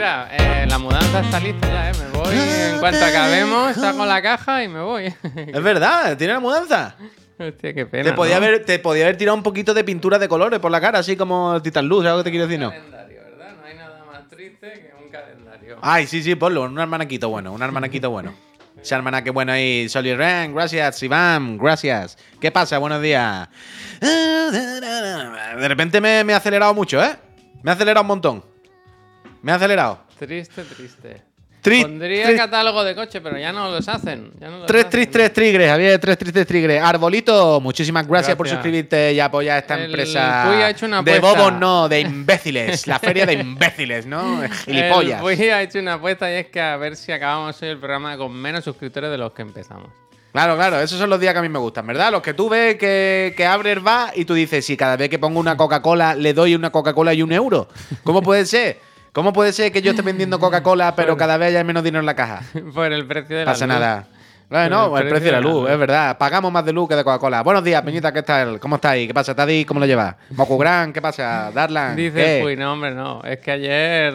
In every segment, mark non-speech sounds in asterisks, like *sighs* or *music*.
Eh, la mudanza está lista ya, ¿eh? Me voy. En cuanto acabemos, saco la caja y me voy. Es verdad, tiene la mudanza. Hostia, qué pena. Te podía, ¿no? haber, te podía haber tirado un poquito de pintura de colores por la cara, así como Titan Luz, ¿sabes lo que te quiero decir? No. calendario, ¿verdad? No hay nada más triste que un calendario. Ay, sí, sí, ponlo, un almanaquito bueno, un almanaquito bueno. Ese almanaque bueno ahí, Soliren, gracias, Iván, gracias. ¿Qué pasa? Buenos días. De repente me, me he acelerado mucho, ¿eh? Me he acelerado un montón. Me he acelerado. Triste, triste. Tri- Pondría tri- catálogo de coche, pero ya no los hacen. Ya no los Tres hacen. tris, tres trigres, Javier, tres tris, tres trigres. Arbolito, muchísimas gracias, por suscribirte y apoyar esta El empresa. Puy ha hecho una de bobos, no, de imbéciles. La feria de imbéciles, ¿no? *laughs* Gilipollas. El ha hecho una apuesta y es que a ver si acabamos hoy el programa con menos suscriptores de los que empezamos. Claro, claro, esos son los días que a mí me gustan, ¿verdad? Los que tú ves que, que abres va y tú dices, si cada vez que pongo una Coca-Cola le doy una Coca-Cola y un euro. ¿Cómo puede ser? ¿Cómo puede ser que yo esté vendiendo Coca-Cola pero cada vez haya menos dinero en la caja? *laughs* Por el precio de la pasa luz. nada. Bueno, Por el precio de la luz, es verdad. Pagamos más de luz que de Coca-Cola. Buenos días, Peñita, ¿qué tal? ¿Cómo estáis? ¿Qué pasa, Tadi? ¿Cómo lo llevas? Mokugran, ¿qué pasa? Darlan, Dice Puy, no, hombre, no. Es que ayer.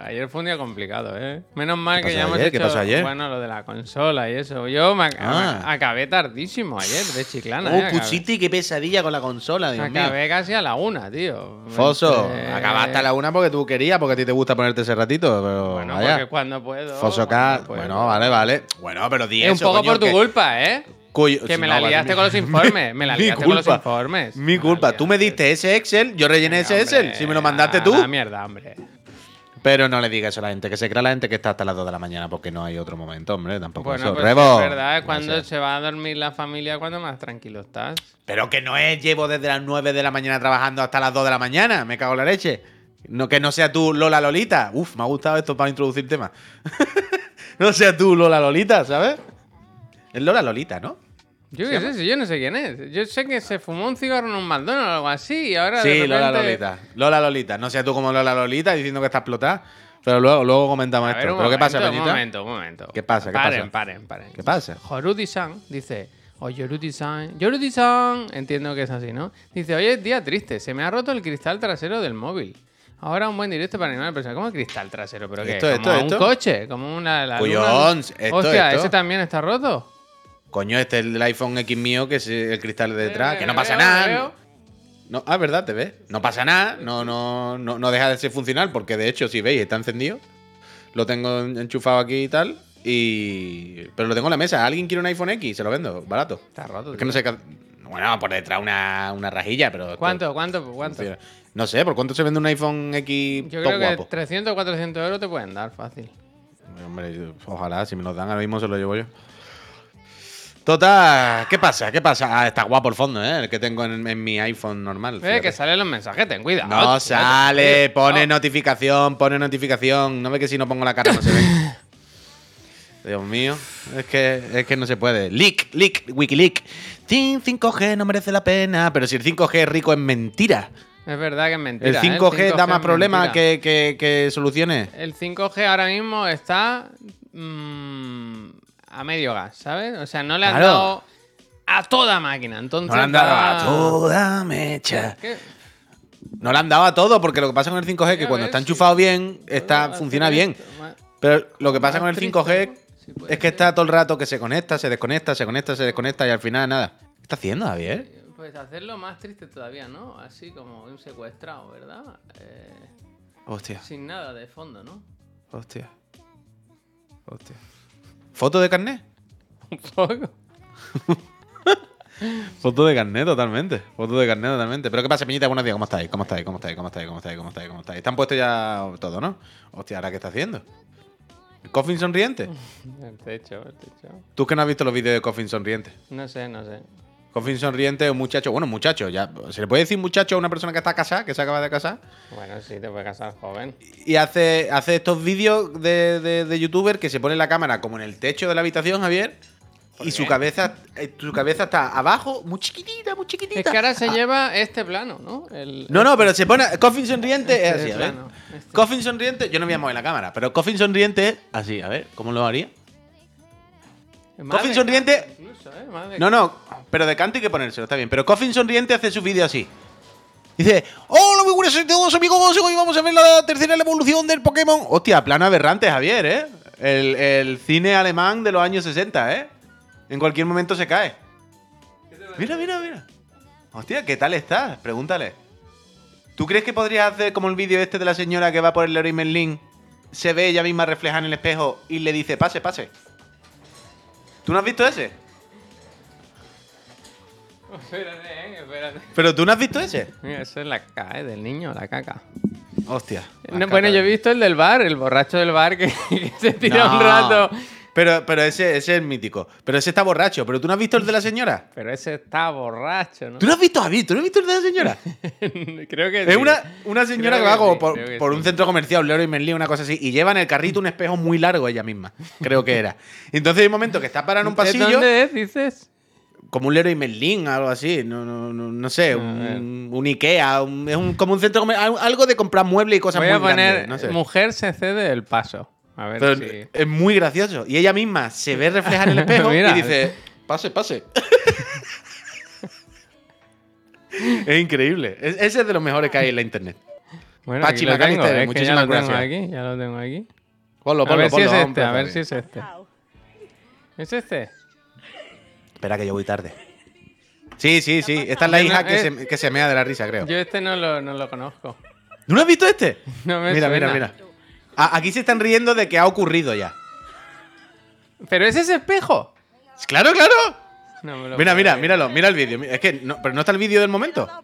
Ayer fue un día complicado, ¿eh? Menos mal ¿Qué que ya hemos hecho. ¿Qué pasó ayer? Bueno, lo de la consola y eso. Yo me, ac- Ah. me acabé tardísimo ayer, de chiclana. Oh, ¿eh? Acabé- Pusiti, qué pesadilla con la consola, Dios mío. Acabé casi a la una, tío. Foso, Eh, acabaste a la una porque tú querías, porque a ti te gusta ponerte ese ratito, pero Bueno, vaya. porque cuando puedo. Foso K, bueno, vale, vale. Bueno, pero di eso, poco coño, por tu que- culpa, ¿eh? cuyo- Que si me no, la vale, liaste mi- con los *laughs* informes. Me la liaste con los informes. Mi culpa. Tú me diste ese Excel, yo rellené ese Excel. Si me lo mandaste tú. La mierda, hombre. Pero no le digas eso a la gente, que se crea la gente que está hasta las 2 de la mañana porque no hay otro momento, hombre. Tampoco Bueno, eso. pues Rebo, es verdad, es cuando gracias. se va a dormir la familia, cuando más tranquilo estás. Pero que no es, llevo desde las 9 de la mañana trabajando hasta las 2 de la mañana. Me cago en la leche. No, que no sea tú Lola Lolita. Uf, me ha gustado esto para introducir temas. *laughs* no sea tú Lola Lolita, ¿sabes? Es Lola Lolita, ¿no? Yo qué sé, si yo no sé quién es. Yo sé que se fumó un cigarro en un McDonald's o algo así y ahora de Sí, repente... Lola Lolita. Lola Lolita. No sea tú como Lola Lolita diciendo que está explotada. Pero luego, luego comentamos ver, esto. ¿Pero qué pasa, momento, Un Peñita? momento, un momento. ¿Qué pasa, qué paren, pasa? Paren, paren, ¿Qué pasa? Horudi-san dice... O Yorudi-san... Yorudi-san... Entiendo que es así, ¿no? Dice, oye, es día triste. Se me ha roto el cristal trasero del móvil. Ahora un buen directo para animar a la persona. ¿Cómo cristal trasero? ¿Pero qué? Esto, ¿Como esto, un esto. coche? ¿Como una... La esto, Hostia, esto. ¿ese también está roto? Coño, este es el iPhone X mío, que es el cristal de detrás. Eh, que no pasa nada. veo. No, ah, verdad, te ves. No pasa nada. No, no, no, no deja de ser funcional. Porque de hecho, si veis, está encendido. Lo tengo enchufado aquí y tal. Y. Pero lo tengo en la mesa. ¿Alguien quiere un iPhone X? Se lo vendo, barato. Está roto. Es que no sé qué. Bueno, por detrás una, una rajilla, pero. ¿Cuánto? ¿Cuánto? ¿Cuánto? funciona. No sé, ¿por cuánto se vende un iPhone X Yo creo que guapo? 300 o 400 euros te pueden dar fácil. Hombre, ojalá, si me los dan ahora mismo se los llevo yo. Total, ¿qué pasa? ¿Qué pasa? Ah, está guapo el fondo, ¿eh? El que tengo en, en mi iPhone normal. Eh, que salen los mensajes, ten cuidado. No tío, sale, tío. pone No. notificación, pone notificación. No ve que si no pongo la cara no se ve. *laughs* Dios mío, es que, es que no se puede. Leak, leak, Wikileak. Tin 5G no merece la pena, pero si el 5G es rico es mentira. Es verdad que es mentira. El ¿eh? 5G, da es más problemas que, que- que soluciones. El 5G ahora mismo está mm, a medio gas, ¿sabes? O sea, no le han Claro. dado a toda máquina. Entonces, No le han dado a toda mecha. ¿Qué? No le han dado a todo, porque lo que pasa con el 5G es que cuando está enchufado bien, está, funciona bien. Pero lo que pasa con el triste, 5G ¿no? Sí, puede es que está todo el rato que se conecta, se desconecta, se conecta, se desconecta y al final nada. ¿Qué está haciendo, Javier? Pues hacerlo más triste todavía, ¿no? Así como un secuestrado, ¿verdad? Eh, Hostia, sin nada de fondo, ¿no? hostia. Hostia. ¿Foto de carnet? Un *laughs* poco. Foto de carnet totalmente. Foto de carnet totalmente. Pero ¿qué pasa, Peñita? Buenos días, ¿cómo estáis? ¿Cómo estáis? ¿Cómo estáis? ¿Cómo estáis? ¿Cómo estáis? ¿Cómo estáis? ¿Cómo estáis? Están puestos ya todo, ¿no? Hostia, ¿ahora qué está haciendo? ¿El Coffin sonriente? *laughs* El techo, el techo. Tú que no has visto los vídeos de Coffin sonriente. No sé, no sé. Coffin sonriente es un muchacho, bueno, muchacho, ya. ¿Se le puede decir muchacho a una persona que está casada, que se acaba de casar? Bueno, sí, te puedes casar joven. Y hace, hace estos vídeos de, de, de youtuber que se pone la cámara como en el techo de la habitación, Javier. Y su cabeza, eh, su cabeza está abajo, muy chiquitita, muy chiquitita. Es que ahora se lleva este plano, ¿no? El, No, no, pero se pone. Coffin sonriente es Este así, a ver. plano, este. Coffin sonriente, yo no voy a mover la cámara, pero Coffin sonriente es así, a ver, ¿cómo lo haría? Coffin sonriente- Incluso, ¿eh? No, no, pero de canto hay que ponérselo, está bien. Pero Coffin sonriente hace su vídeo así. Dice, hola, muy buenas a todos amigos, hoy vamos a ver la tercera evolución del Pokémon. Hostia, plano aberrante, Javier, ¿eh? El, el cine alemán de los años 60, ¿eh? En cualquier momento se cae. Mira, mira, mira. Hostia, ¿qué tal estás? Pregúntale. ¿Tú crees que podrías hacer como el vídeo este de la señora que va por el Leroy Merlin, se ve ella misma reflejada en el espejo y le dice, pase, pase? ¿Tú no has visto ese? *laughs* Espérate, eh, espérate. ¿Pero tú no has visto ese? Mira, eso es la caca, eh, del niño, la caca. Hostia. No, bueno, yo he visto el del bar, el borracho del bar que, *laughs* que se tira No. un rato. Pero, pero ese, ese es mítico. Pero ese está borracho. ¿Pero tú no has visto el de la señora? *laughs* Pero ese está borracho, ¿no? ¿Tú no has visto a David? ¿Tú no has visto el de la señora? Creo que Es sí. una, una señora Creo que va como sí, por, sí. un centro comercial, un Leroy Merlin, una cosa así, y lleva en el carrito un espejo muy largo ella misma. Creo que era. Entonces hay un momento que está parada en un ¿De pasillo, ¿Dónde es, dices? Como un Leroy Merlin, algo así. No, no, no, no sé, A un, un Ikea, un- es un, como un centro comercial, algo de comprar muebles y cosas Voy muy a poner grandes, no sé. mujer se cede el paso. A ver Pero si... es muy gracioso. Y ella misma se ve reflejada en el *laughs* espejo Mira. y dice, pase, pase. *laughs* es increíble. Es- ese es de los mejores que hay en la internet. Bueno, Pachi aquí lo tengo, es que ya muchísimas lo tengo gracias. aquí, ya lo tengo aquí. Ponlo, A ponlo, ver si ponlo. es este, a ver si es este. ¿Es este? Espera que yo voy tarde. Sí, sí, sí. Esta es la hija no, que, se, que se mea de la risa, creo. Yo este no lo, no lo conozco. ¿Tú no has visto este? No me mira, mira, suena. mira. A- aquí se están riendo de que ha ocurrido ya. ¿Pero es ese espejo? Claro, claro. No me lo Mira, mira, creer. míralo, mira el vídeo. Es que, no, pero no está el vídeo del momento. No.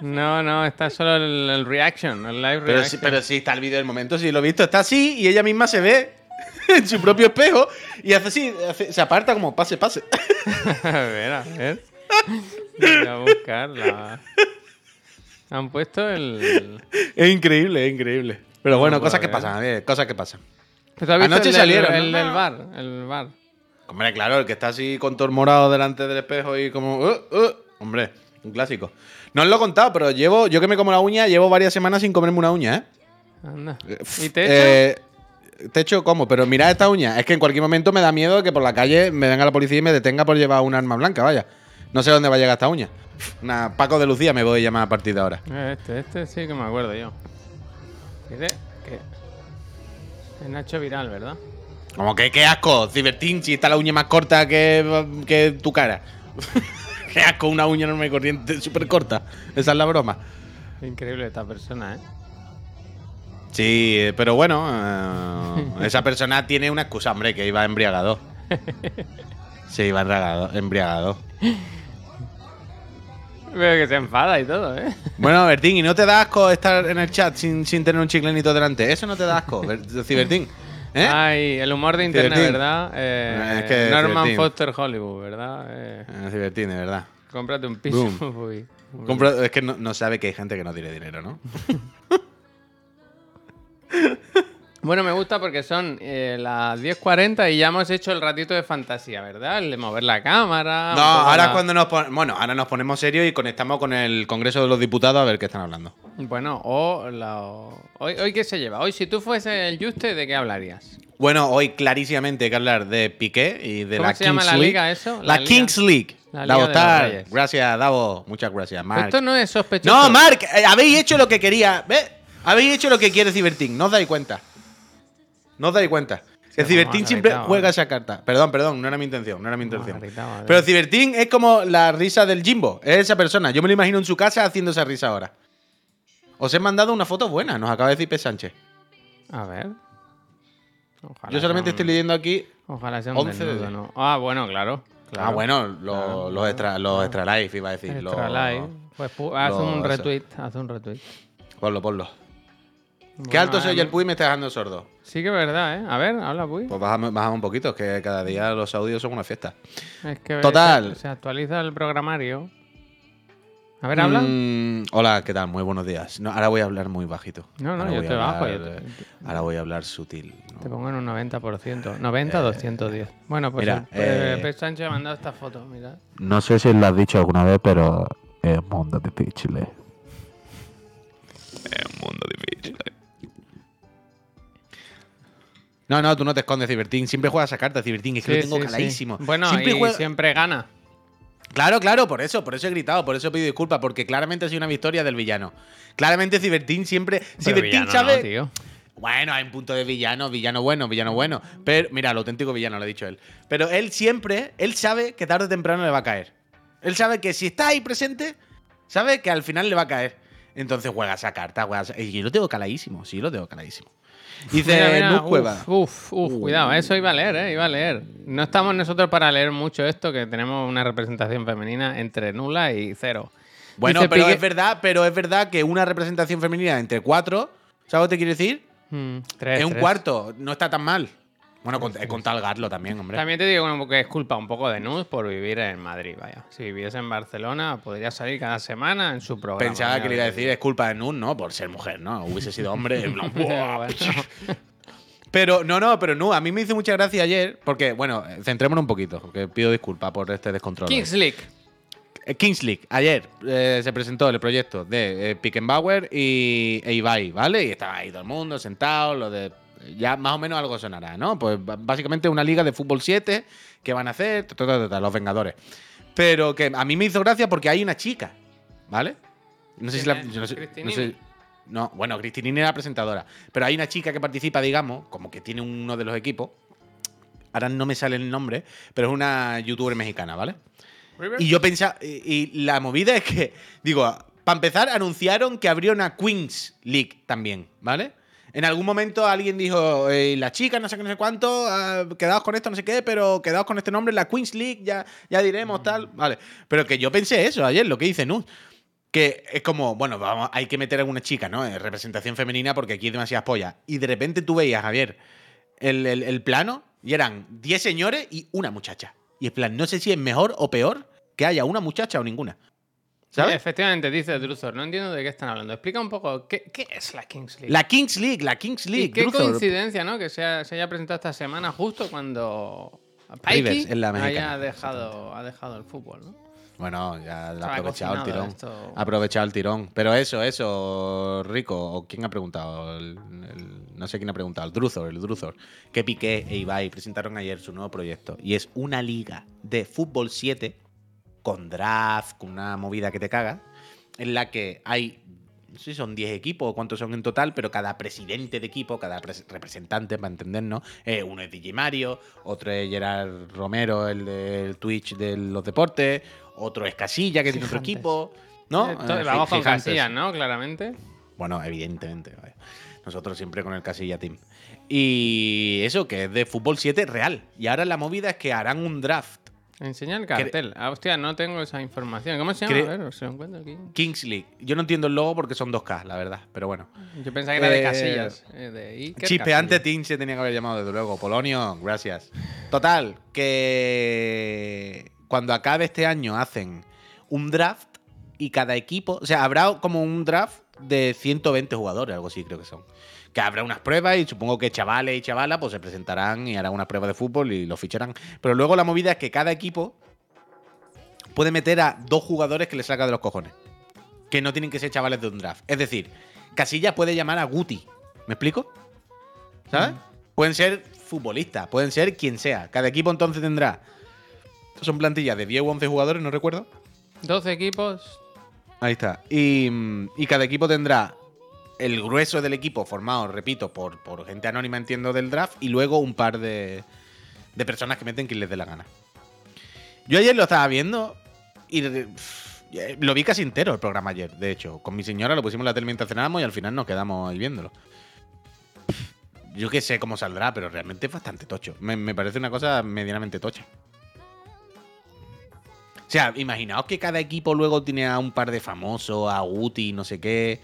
Mira No, está solo el, el reaction, el live Pero reaction. sí, pero sí está el vídeo del momento, sí lo he visto. Está así y ella misma se ve *laughs* en su propio espejo y hace así, hace- se aparta como pase, pase. *laughs* a ver, a ver. Voy a buscarla. Han puesto el. Es increíble, es increíble. Pero No bueno, cosas que pasan, cosas que pasan. ¿Pero tú has visto Anoche el salieron, El, ¿no? del bar, el bar. Hombre, claro, el que está así con todo el morado delante del espejo y como. "Uh, uh". Hombre, un clásico. No os lo he contado, pero llevo, yo que me como la uña, llevo varias semanas sin comerme una uña, ¿eh? Anda. Eh, ¿Y te? Eh, te echo cómo, pero mirad esta uña. Es que en cualquier momento me da miedo que por la calle me venga la policía y me detenga por llevar un arma blanca, vaya. No sé dónde va a llegar esta uña. Una Paco de Lucía me voy a llamar a partir de ahora. Eh, Este, este sí que me acuerdo yo. Fíjate que. Es Nacho Viral, ¿verdad? Como que qué asco, Cibertín, si está la uña más corta que, que tu cara. *laughs* qué asco, una uña enorme y corriente súper corta. Esa es la broma. Increíble esta persona, ¿eh? Sí, eh, pero bueno, eh, esa persona tiene una excusa, hombre, que iba embriagado. Sí, iba embriagado. embriagado. Veo que se enfada y todo, ¿eh? Bueno, Bertín, ¿y no te da asco estar en el chat sin, sin tener un chiclenito delante? Eso no te da asco, Ber- Cibertín. ¿Eh? Ay, el humor de internet. ¿verdad? Eh, Es que Norman. Foster Hollywood, ¿verdad? Eh, Eh, Cibertín, de verdad. cómprate un piso. *laughs* Compra- es que no, no sabe que hay gente que no tiene dinero, ¿no? *laughs* Bueno, me gusta porque son eh, las 10.40 y ya hemos hecho el ratito de fantasía, ¿verdad? El de mover la cámara. No, ahora la- cuando nos pon- bueno, ahora nos ponemos serios y conectamos con el Congreso de los Diputados a ver qué están hablando. Bueno, o la... Hoy, ¿Hoy qué se lleva? Hoy, si tú fuese el Juste, ¿de qué hablarías? Bueno, hoy clarísimamente hay que hablar de Piqué y de ¿Cómo la se llama la League. liga eso? La, La liga- Kings League. la Davo Tar. Gracias, Davo. Muchas gracias, Mark. Esto no es sospechoso. No, Mark, eh, habéis hecho lo que quería. ¿Ves? Habéis hecho lo que quiere Cibertín. No os dais cuenta. No os dais cuenta. Sí, Cibertín siempre juega vale. esa carta. Perdón, perdón, no era mi intención, no era mi intención. Pero Cibertín es como la risa del Jimbo. Es esa persona. Yo me lo imagino en su casa haciendo esa risa ahora. Os he mandado una foto buena, nos acaba de decir P. Sánchez. A ver. Ojalá Yo solamente sea estoy leyendo aquí. Ojalá sea un 11 de desnudo. ¿no? Ah, bueno, claro. claro. Ah, bueno, lo- Claro, los, extra, los extra life, iba a decir. Extra los- live. Pues pu- haz un retweet, haz un retweet. Ponlo, ponlo. Qué Bueno, alto se oye eh, el Puy me está dejando sordo. Sí que es verdad, ¿eh? A ver, habla, Puy. Pues bajamos, bajamos un poquito, que cada día los audios son una fiesta. Es que Total. Se, se actualiza el programario. A ver, habla. Mm, hola, ¿qué tal? Muy buenos días. No, ahora voy a hablar muy bajito. No, no, Ahora yo te bajo, hablar- yo te- Ahora voy a hablar sutil. ¿no? Te pongo en un 90%. 90, 210. Bueno, pues mira, el, eh, eh, Pep Sánchez ha mandado esta foto, mira. No sé si lo has dicho alguna vez, pero es un mundo difícil. eh. No, no, tú no te escondes, Cibertín. Siempre juegas a carta, Cibertín. Es que Sí, lo tengo sí, sí. caladísimo. Bueno, siempre y juega- siempre gana. Claro, claro, por eso, por eso he gritado, por eso he pedido disculpas, porque claramente ha sido una victoria del villano. Claramente Cibertín siempre. Pero Cibertín sabe. no, tío. Bueno, hay un punto de villano, villano bueno, villano bueno. Pero, mira, el auténtico villano, lo ha dicho él. Pero él siempre, él sabe que tarde o temprano le va a caer. Él sabe que si está ahí presente, sabe que al final le va a caer. Entonces juega esa carta, juega esa- Y yo lo tengo caladísimo, sí, lo tengo caladísimo. Dice Mira, mira, Nuz Cueva. Uf, uf, uf, cuidado, eso iba a leer, eh, iba a leer. No estamos nosotros para leer mucho esto, que tenemos una representación femenina entre nula y cero. Bueno, Dice pero es verdad, pero es verdad que una representación femenina entre cuatro, ¿sabes lo que te quiero decir? Mm, tres, es un tres. cuarto, no está tan mal. Bueno, con, he contado el Garlo también, hombre. También te digo bueno, que es culpa un poco de Nuz por vivir en Madrid, vaya. Si viviese en Barcelona, podría salir cada semana en su programa. Pensaba que le iba a decir es culpa de Nun, ¿no? Por ser mujer, ¿no? Hubiese sido hombre. *laughs* Pero no, no, pero no, a mí me hizo mucha gracia ayer, porque, bueno, eh, centrémonos un poquito, porque pido disculpas por este descontrol. Kings League. Eh, Kings League, ayer eh, se presentó el proyecto de eh, Pickenbauer y e Ibai, ¿vale? Y estaba ahí todo el mundo sentado, lo de. Ya más o menos algo sonará, ¿no? Pues básicamente una liga de fútbol 7 que van a hacer, ta, ta, ta, ta, los Vengadores. Pero que a mí me hizo gracia porque hay una chica, ¿vale? No sé si la. Yo no sé- no sé- no, bueno, Cristinini era la presentadora. Pero hay una chica que participa, digamos, como que tiene uno de los equipos. Ahora no me sale el nombre, pero es una youtuber mexicana, ¿vale? River. Y yo pensaba, y, y la movida es que, digo, para empezar, anunciaron que habría una Queens League también, ¿vale? En algún momento alguien dijo, eh, la chica, no sé qué, no sé cuánto, ah, quedaos con esto, no sé qué, pero quedaos con este nombre, la Queens League, ya, ya diremos, tal, vale. Pero que yo pensé eso ayer, lo que dice Nuz. Que es como, bueno, vamos, hay que meter a alguna chica, ¿no? En representación femenina porque aquí hay demasiadas pollas. Y de repente tú veías, Javier, el, el- el plano y eran 10 señores y una muchacha. Y en plan, no sé si es mejor o peor que haya una muchacha o ninguna. ¿Sabes? Efectivamente, dice Druzor. No entiendo de qué están hablando. Explica un poco, ¿qué, qué es la Kings League? La Kings League, la Kings y League. qué coincidencia, ¿no? Que se, ha- se haya presentado esta semana justo cuando Pikey es la haya dejado, ha dejado el fútbol, ¿no? Bueno, ya ha aprovechado el tirón. esto. Ha aprovechado el tirón. Pero eso, eso, Rico, ¿o quién ha preguntado? El- el- no sé quién ha preguntado. El Druzor, el Druzor. Que Piqué e Ibai presentaron ayer su nuevo proyecto. Y es una liga de fútbol 7 con draft, con una movida que te caga, en la que hay, no sé si son 10 equipos o cuántos son en total, pero cada presidente de equipo, cada pres- representante, para entendernos, eh, uno es DJ Mario, otro es Gerard Romero, el del Twitch de los deportes, otro es Casilla, que tiene otro equipo, ¿no? Eh, to- Eh, Vamos con. Casillas, ¿no? Claramente. Bueno, evidentemente. vaya. Nosotros siempre con el Casilla Team. Y eso, que es de fútbol 7 real. Y ahora la movida es que harán un draft. Enseña el cartel. Ah, hostia, no tengo esa información. ¿Cómo se llama? A ver, se lo encuentro aquí. Kings League. Yo no entiendo el logo porque son 2K, la verdad. Pero bueno. Yo pensaba que era de Eh, Casillas. eh, de Chispeante. Team se tenía que haber llamado, desde luego. Polonio, gracias. Total, que cuando acabe este año hacen un draft y cada equipo, o sea, habrá como un draft de 120 jugadores, algo así creo que son. Que habrá unas pruebas y supongo que chavales y chavalas pues se presentarán y harán unas pruebas de fútbol y los ficharán. Pero luego la movida es que cada equipo puede meter a dos jugadores que le saca de los cojones. Que no tienen que ser chavales de un draft. Es decir, Casilla puede llamar a Guti. ¿Me explico? ¿Sabes? Pueden ser futbolistas, pueden ser quien sea. Cada equipo entonces tendrá. Son plantillas de 10 o 11 jugadores, no recuerdo. 12 equipos. Ahí está. Y, mm, y cada equipo tendrá el grueso del equipo formado, repito, por, por gente anónima, entiendo, del draft, y luego un par de, de personas que meten quien les dé la gana. Yo ayer lo estaba viendo y eh, lo vi casi entero el programa ayer, de hecho. Con mi señora lo pusimos la tele mientras cenábamos y al final nos quedamos ahí viéndolo. Yo que sé cómo saldrá, pero realmente es bastante tocho. Me, me parece una cosa medianamente tocha. O sea, imaginaos que cada equipo luego tiene a un par de famosos, a Guti, no sé qué.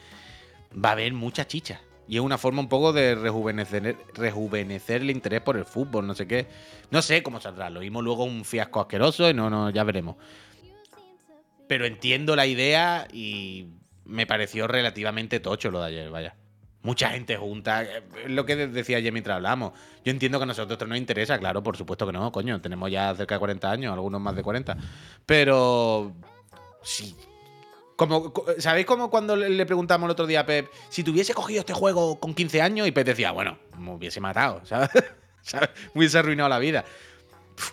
Va a haber mucha chicha. Y es una forma un poco de rejuvenecer, rejuvenecer el interés por el fútbol, no sé qué. No sé cómo saldrá. Lo vimos luego un fiasco asqueroso y no, no, ya veremos. Pero entiendo la idea y me pareció relativamente tocho lo de ayer, vaya. Mucha gente junta. eh, Es lo que decía ayer mientras hablamos. Yo entiendo que a nosotros esto nos interesa, claro, por supuesto que no, coño. Tenemos ya cerca de 40 años, algunos más de 40. Pero. Sí. Como, co- ¿Sabéis cómo cuando le preguntamos el otro día a Pep si tuviese cogido este juego con 15 años? Y Pep decía, bueno, me hubiese matado, *laughs* ¿sabes? ¿Sabes? Me hubiese arruinado la vida.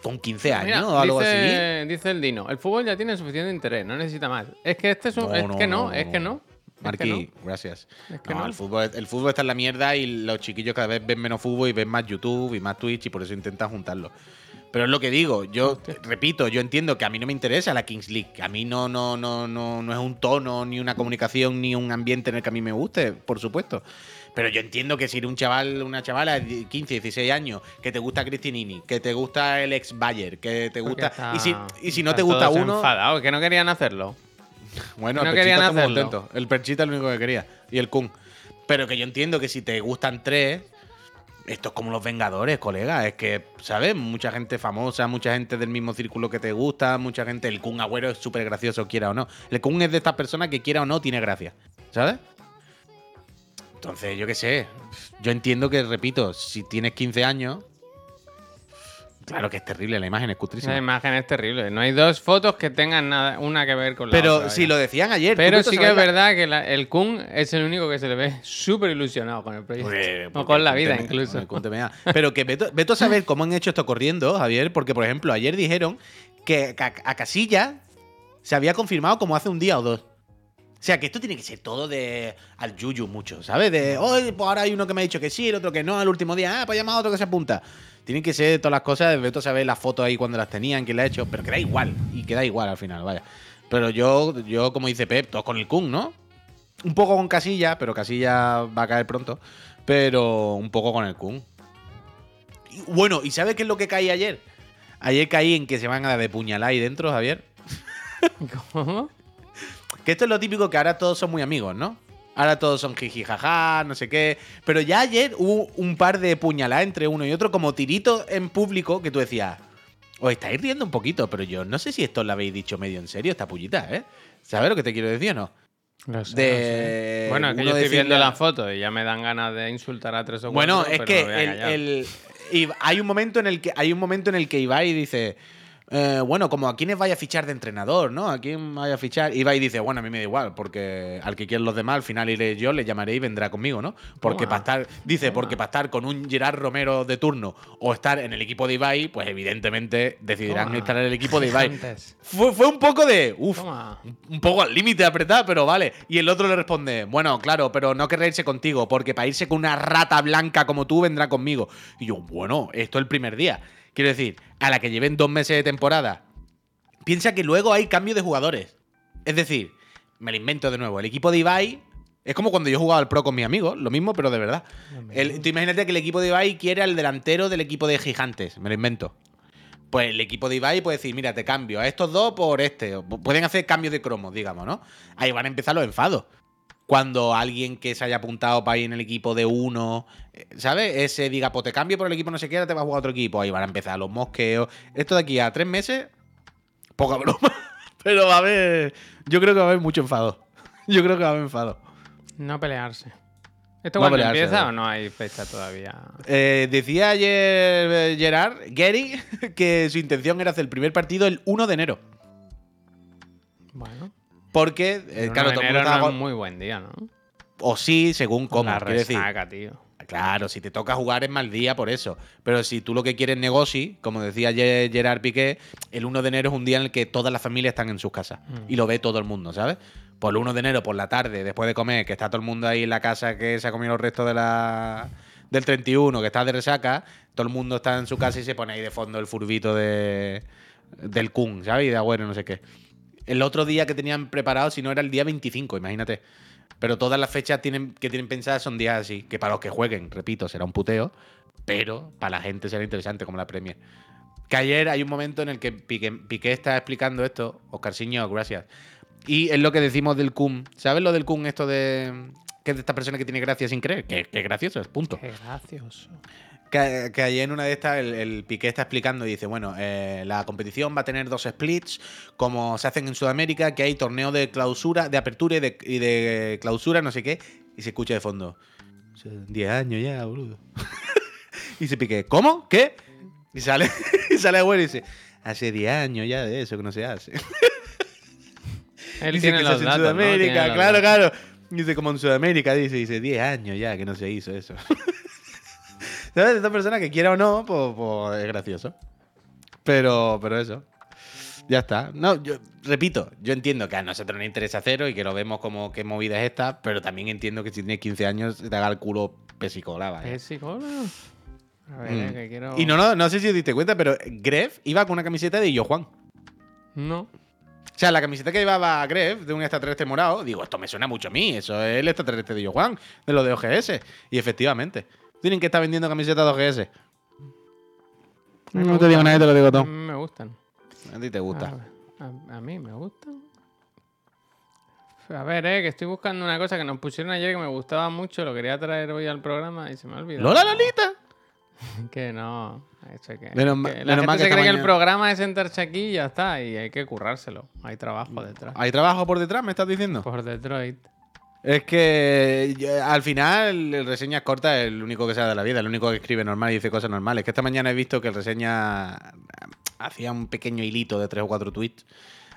Con 15 años Mira, o algo así. dice, el Dino, el fútbol ya tiene suficiente interés, no necesita más. Es que este es un, es que no, es que no. Es Marquí, que no. gracias. Es que no, no. El, fútbol, el fútbol está en la mierda y los chiquillos cada vez ven menos fútbol y ven más YouTube y más Twitch y por eso intentan juntarlo. Pero es lo que digo, yo repito, yo entiendo que a mí no me interesa la Kings League, que a mí no, no, no, no, no es un tono, ni una comunicación, ni un ambiente en el que a mí me guste, por supuesto. Pero yo entiendo que si eres un chaval, una chavala de 15, 16 años, que te gusta Cristinini, que te gusta el ex Bayer, que te gusta. está- y, si, y si no te gusta uno. enfadados, que no querían hacerlo. Bueno, No el querían hacerlo. contento. El Perchita es lo único que quería. Y el Kun. Pero que yo entiendo que si te gustan tres, esto es como los Vengadores, colega. Es que, ¿sabes? Mucha gente famosa, mucha gente del mismo círculo que te gusta, mucha gente. El Kun Agüero es súper gracioso, quiera o no. El Kun es de estas personas que quiera o no tiene gracia. ¿Sabes? Entonces, yo qué sé. Yo entiendo que, repito, si tienes 15 años. Claro que es terrible, la imagen es cutrísima. Esa imagen es terrible. No hay dos fotos que tengan nada, una que ver con la Pero otra. si ya. lo decían ayer. ¿tú Pero sí que es la- verdad que la- el Kun es el único que se le ve súper ilusionado con el proyecto. Pues, o con la el vida incluso. el. Pero que veto, veto a saber cómo han hecho esto corriendo, Javier, porque por ejemplo, ayer dijeron que a, a Casilla se había confirmado como hace un día o dos. O sea, que esto tiene que ser todo de al yuyu mucho, ¿sabes? De, hoy pues ahora hay uno que me ha dicho que sí, el otro que no, al último día, ah, pues llama a otro que se apunta. Tienen que ser todas las cosas, veto a saber las fotos ahí cuando las tenían, quién la ha hecho, pero queda igual, y queda igual al final, vaya. Pero yo, yo como dice Pep, todos con el Kun, ¿no? Un poco con Casilla, pero Casilla va a caer pronto. Pero un poco con el Kun. Y, bueno, ¿y sabes qué es lo que caí ayer? Ayer caí en que se van a de puñalar ahí dentro, Javier. *laughs* ¿Cómo? Que esto es lo típico que ahora todos son muy amigos, ¿no? Ahora todos son jiji jaja, no sé qué. Pero ya ayer hubo un par de puñaladas entre uno y otro, como tiritos en público, que tú decías, os estáis riendo un poquito, pero yo no sé si esto lo habéis dicho medio en serio, esta pullita, ¿eh? ¿Sabes lo que te quiero decir o no? Lo sé, De- lo sé. Bueno, es que yo estoy decirle viendo la foto y ya me dan ganas de insultar a tres o cuatro. Bueno, es pero que el, callar. el- y hay un momento en el que hay un momento en el que Ibai dice eh, bueno, como a quiénes vaya a fichar de entrenador, ¿no? ¿A quién vaya a fichar? Ibai dice, bueno, a mí me da igual, porque al que quieran los demás, al final iré yo, le llamaré y vendrá conmigo, ¿no? Porque para estar, dice, Toma. porque para estar con un Gerard Romero de turno o estar en el equipo de Ibai, pues evidentemente decidirán Toma. estar en el equipo de Ibai. Fue, fue un poco de, uff, un poco al límite apretar, pero vale. Y el otro le responde, bueno, claro, pero no querrá irse contigo, porque para irse con una rata blanca como tú vendrá conmigo. Y yo, bueno, esto es el primer día. Quiero decir, a la que lleven dos meses de temporada, piensa que luego hay cambio de jugadores. Es decir, me lo invento de nuevo. El equipo de Ibai es como cuando yo jugaba al pro con mis amigos, lo mismo, pero de verdad. El- tú imagínate que el equipo de Ibai quiere al delantero del equipo de Gigantes, me lo invento. Pues el equipo de Ibai puede decir, mira, te cambio a estos dos por este. O Pueden hacer cambios de cromos, digamos, ¿no? Ahí van a empezar los enfados. Cuando alguien que se haya apuntado para ir en el equipo de uno, eh, ¿sabes? Ese diga, pues te cambio por el equipo no sé qué, ahora te vas a jugar a otro equipo. Ahí van a empezar los mosqueos. Esto de aquí a tres meses, poca broma. *laughs* Pero va a haber. Yo creo que va a haber mucho enfado. *laughs* Yo creo que va a haber enfado. No pelearse. ¿Esto No pelearse, empieza ¿no? o no hay fecha todavía? Eh, decía ayer eh, Gerard, Gary, *laughs* que su intención era hacer el primer partido el 1 de enero. Porque, eh, el claro, 1 de todo el enero mundo estaba no con- es muy buen día, ¿no? O sí, según cómo. Quiero decir, tío. claro, si te toca jugar es mal día por eso. Pero si tú lo que quieres es negocio, como decía Ge- Gerard Piqué, el 1 de enero es un día en el que todas las familias están en sus casas. Mm. Y lo ve todo el mundo, ¿sabes? Por el 1 de enero, por la tarde, después de comer, que está todo el mundo ahí en la casa que se ha comido los restos de la, del 31, que está de resaca, todo el mundo está en su casa y se pone ahí de fondo el furbito de, del Kun, ¿sabes? Y de Agüero, no sé qué. El otro día que tenían preparado, si no era el día 25, imagínate. Pero todas las fechas tienen, que tienen pensadas son días así, que para los que jueguen, repito, será un puteo, pero para la gente será interesante como la Premier. Que ayer hay un momento en el que Piqué, está explicando esto, Oscar Siño, gracias. Y es lo que decimos del Kun. ¿Sabes lo del Kun esto de que es de esta persona que tiene gracia sin creer? Que, gracioso, es punto. Qué gracioso. Que, que ayer en una de estas el, el Piqué está explicando y dice, bueno, eh, la competición va a tener dos splits, como se hacen en Sudamérica, que hay torneo de clausura, de apertura y de, y de clausura, no sé qué, y se escucha de fondo. "Son 10 años ya, boludo. *laughs* y se Piqué, ¿cómo? ¿Qué? Y sale, *laughs* y sale abuelo y dice, hace 10 años ya de eso que no se hace. Él *laughs* dice tiene que se los hace en datos, ¿no? Sudamérica, los claro, datos. claro. Dice como en Sudamérica, dice, dice 10 años ya que no se hizo eso. ¿Sabes? Esta persona que quiera o no, pues, pues es gracioso. Pero, pero eso. Ya está. No, yo repito, yo entiendo que a nosotros nos interesa cero y que lo vemos como qué movida es esta, pero también entiendo que si tienes 15 años te haga el culo pesicola. ¿Es psicólogo? A ver, Mm. que quiero. Y no, no, no sé si os diste cuenta, pero Gref iba con una camiseta de Yo Juan. No. O sea, la camiseta que llevaba Gref de un extraterrestre morado, digo, esto me suena mucho a mí, eso es el extraterrestre de Yo Juan, de lo de OGS. Y efectivamente, tienen que estar vendiendo camisetas de OGS. A mí me No te digo nada, te lo digo A todo. mí me gustan. A ti te gusta. A, a- a mí me gustan. A ver, eh, que estoy buscando una cosa que nos pusieron ayer que me gustaba mucho, lo quería traer hoy al programa y se me ha olvidado. ¡Lola Lolita! *laughs* Que no. Eso que, Menos que la menos gente mal que se cree que el programa es sentarse aquí y ya está. Y hay que currárselo. Hay Mm. trabajo detrás. ¿Hay trabajo por detrás, me estás diciendo? Por Detroit. Es que al final el reseñas corta es el único que sabe de la vida, el único que escribe normal y dice cosas normales. Que esta mañana he visto que el reseña hacía un pequeño hilito de tres o cuatro tweets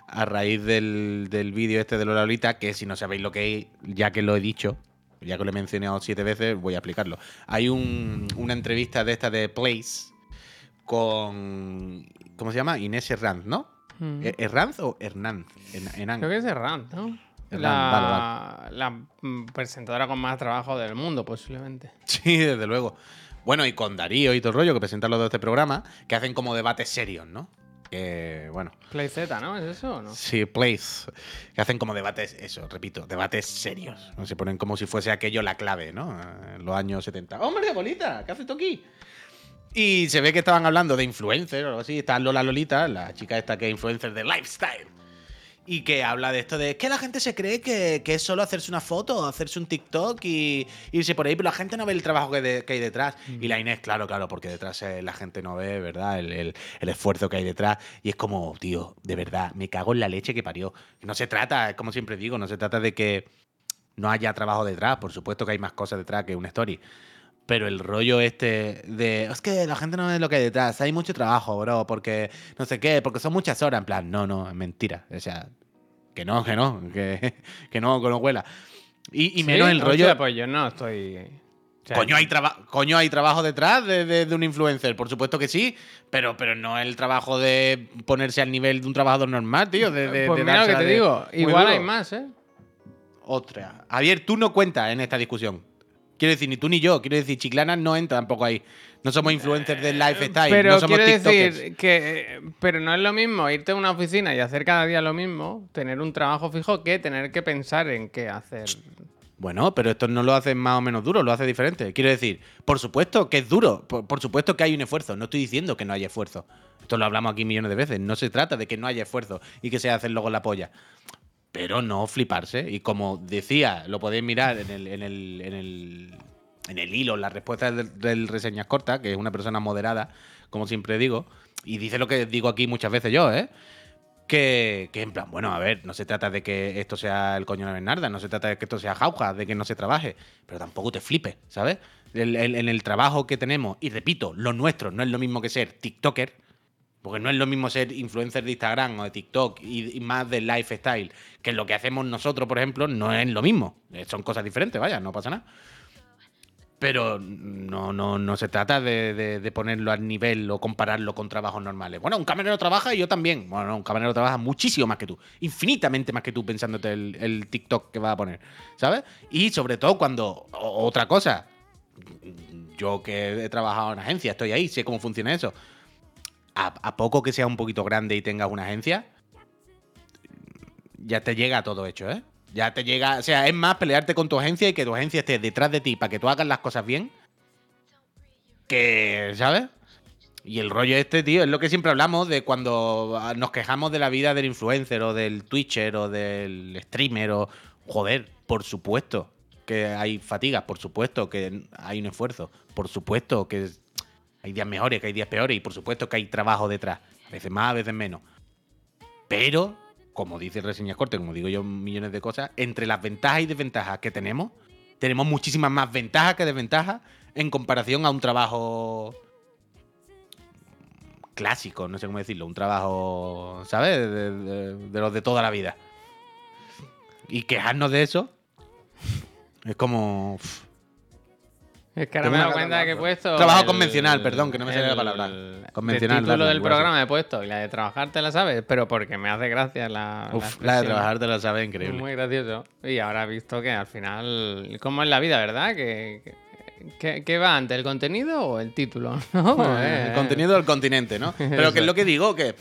a raíz del, del vídeo este de Lola Lolita, que si no sabéis lo que es, ya que lo he dicho, ya que lo he mencionado siete veces, voy a explicarlo. Hay un- una entrevista de esta de Place con... ¿Cómo se llama? Inés Herranz, ¿no? Mm. ¿E- ¿Herranz o Hernán? En- Hernán. Creo que es Errant, ¿no? La, la mm, presentadora con más trabajo del mundo, posiblemente. *laughs* Sí, desde luego. Bueno, y con Darío y todo el rollo, que presentan los de este programa, que hacen como debates serios, ¿no? Que, bueno, Play Z, ¿no? ¿Es eso o no? sí, place. Que hacen como debates, eso, repito, debates serios. ¿no? Se ponen como si fuese aquello la clave, ¿no? En los años 70. ¡Hombre, bolita! ¿Qué haces tú aquí? Y se ve que estaban hablando de influencer o algo así. Está Lola Lolita, la chica esta que es influencer de lifestyle. Y que habla de esto de que la gente se cree que, que es solo hacerse una foto, hacerse un TikTok y irse por ahí, pero la gente no ve el trabajo que, de- que hay detrás. Y la Inés, claro, claro, porque detrás eh, la gente no ve, ¿verdad? El, el- el esfuerzo que hay detrás. Y es como, tío, de verdad, me cago en la leche que parió. No se trata, como siempre digo, no se trata de que no haya trabajo detrás. Por supuesto que hay más cosas detrás que una story. Pero el rollo este de. Es que la gente no ve lo que hay detrás. Hay mucho trabajo, bro. Porque no sé qué. Porque son muchas horas. En plan, no, no, es mentira. O sea, que no, que no. Que, *laughs* que no, que no huela. Y, y Sí, menos el rollo. hostia, pues yo no estoy. o sea, Coño hay, coño, hay trabajo detrás de, de- de un influencer, por supuesto que sí, pero, pero no el trabajo de ponerse al nivel de un trabajador normal, tío. De, de- Pues de mira lo que te digo. Igual duro. hay más, ¿eh? Otra. Javier, tú no cuentas en esta discusión. Quiero decir, ni tú ni yo. Quiero decir, Chiclana no entra tampoco ahí. No somos influencers del lifestyle. Pero no somos quiero tiktokers. decir que. eh, Pero no es lo mismo irte a una oficina y hacer cada día lo mismo, tener un trabajo fijo, que tener que pensar en qué hacer. Bueno, pero esto no lo hacen más o menos duro, lo hace diferente. Quiero decir, por supuesto que es duro, por, por supuesto que hay un esfuerzo. No estoy diciendo que no haya esfuerzo. Esto lo hablamos aquí millones de veces. No se trata de que no haya esfuerzo y que sea hacerlo con la polla. Pero no fliparse. Y como decía, lo podéis mirar en el, en el, en el, en el hilo, la respuesta del, reseñas corta, que es una persona moderada, como siempre digo, y dice lo que digo aquí muchas veces yo, ¿eh? Que, que en plan, bueno, a ver, no se trata de que esto sea el coño de Bernarda, no se trata de que esto sea jauja, de que no se trabaje, pero tampoco te flipes, ¿sabes? En el trabajo que tenemos, y repito, lo nuestro no es lo mismo que ser TikToker, porque no es lo mismo ser influencer de Instagram o de TikTok y, más de lifestyle, que lo que hacemos nosotros, por ejemplo, no es lo mismo. Eh, Son cosas diferentes, vaya, no pasa nada. Pero no, no, no se trata de, ponerlo al nivel o compararlo con trabajos normales. Bueno, un camarero trabaja y yo también. Bueno, no, un camarero trabaja muchísimo más que tú. Infinitamente más que tú pensándote el, TikTok que va a poner. ¿Sabes? Y sobre todo cuando. otra cosa. Yo que he trabajado en agencia, estoy ahí, sé cómo funciona eso. A, poco que sea un poquito grande y tengas una agencia, ya te llega todo hecho, ¿eh? Ya te llega, o sea, es más pelearte con tu agencia y que tu agencia esté detrás de ti para que tú hagas las cosas bien. Que, ¿sabes? Y el rollo este, tío, es lo que siempre hablamos de cuando ah, nos quejamos de la vida del influencer o del twitcher o del streamer o... Joder, por supuesto que hay fatigas, por supuesto que hay un esfuerzo, por supuesto que hay días mejores, que hay días peores y por supuesto que hay trabajo detrás. A veces más, a veces menos. Pero, como dice Reseñas Corte, como digo yo millones de cosas, entre las ventajas y desventajas que tenemos, tenemos muchísimas más ventajas que desventajas en comparación a un trabajo clásico, no sé cómo decirlo, un trabajo, ¿sabes? De, los de toda la vida. Y quejarnos de eso es como... Es que ahora me he dado cuenta de que he puesto. Trabajo convencional, perdón, que no me salía la el- palabra. el Convencional, título dale, del programa he puesto y la de trabajar te la sabes, pero porque me hace gracia la. Uf, la de expresión. trabajar te lo sabes increíble. Muy gracioso. Y ahora he visto que al final. ¿Cómo es la vida, verdad? Que. que- ¿Qué va antes, el contenido o el título? *laughs* ¿No? Eh, el contenido del continente, ¿no? *laughs* Pero que es lo que digo, que,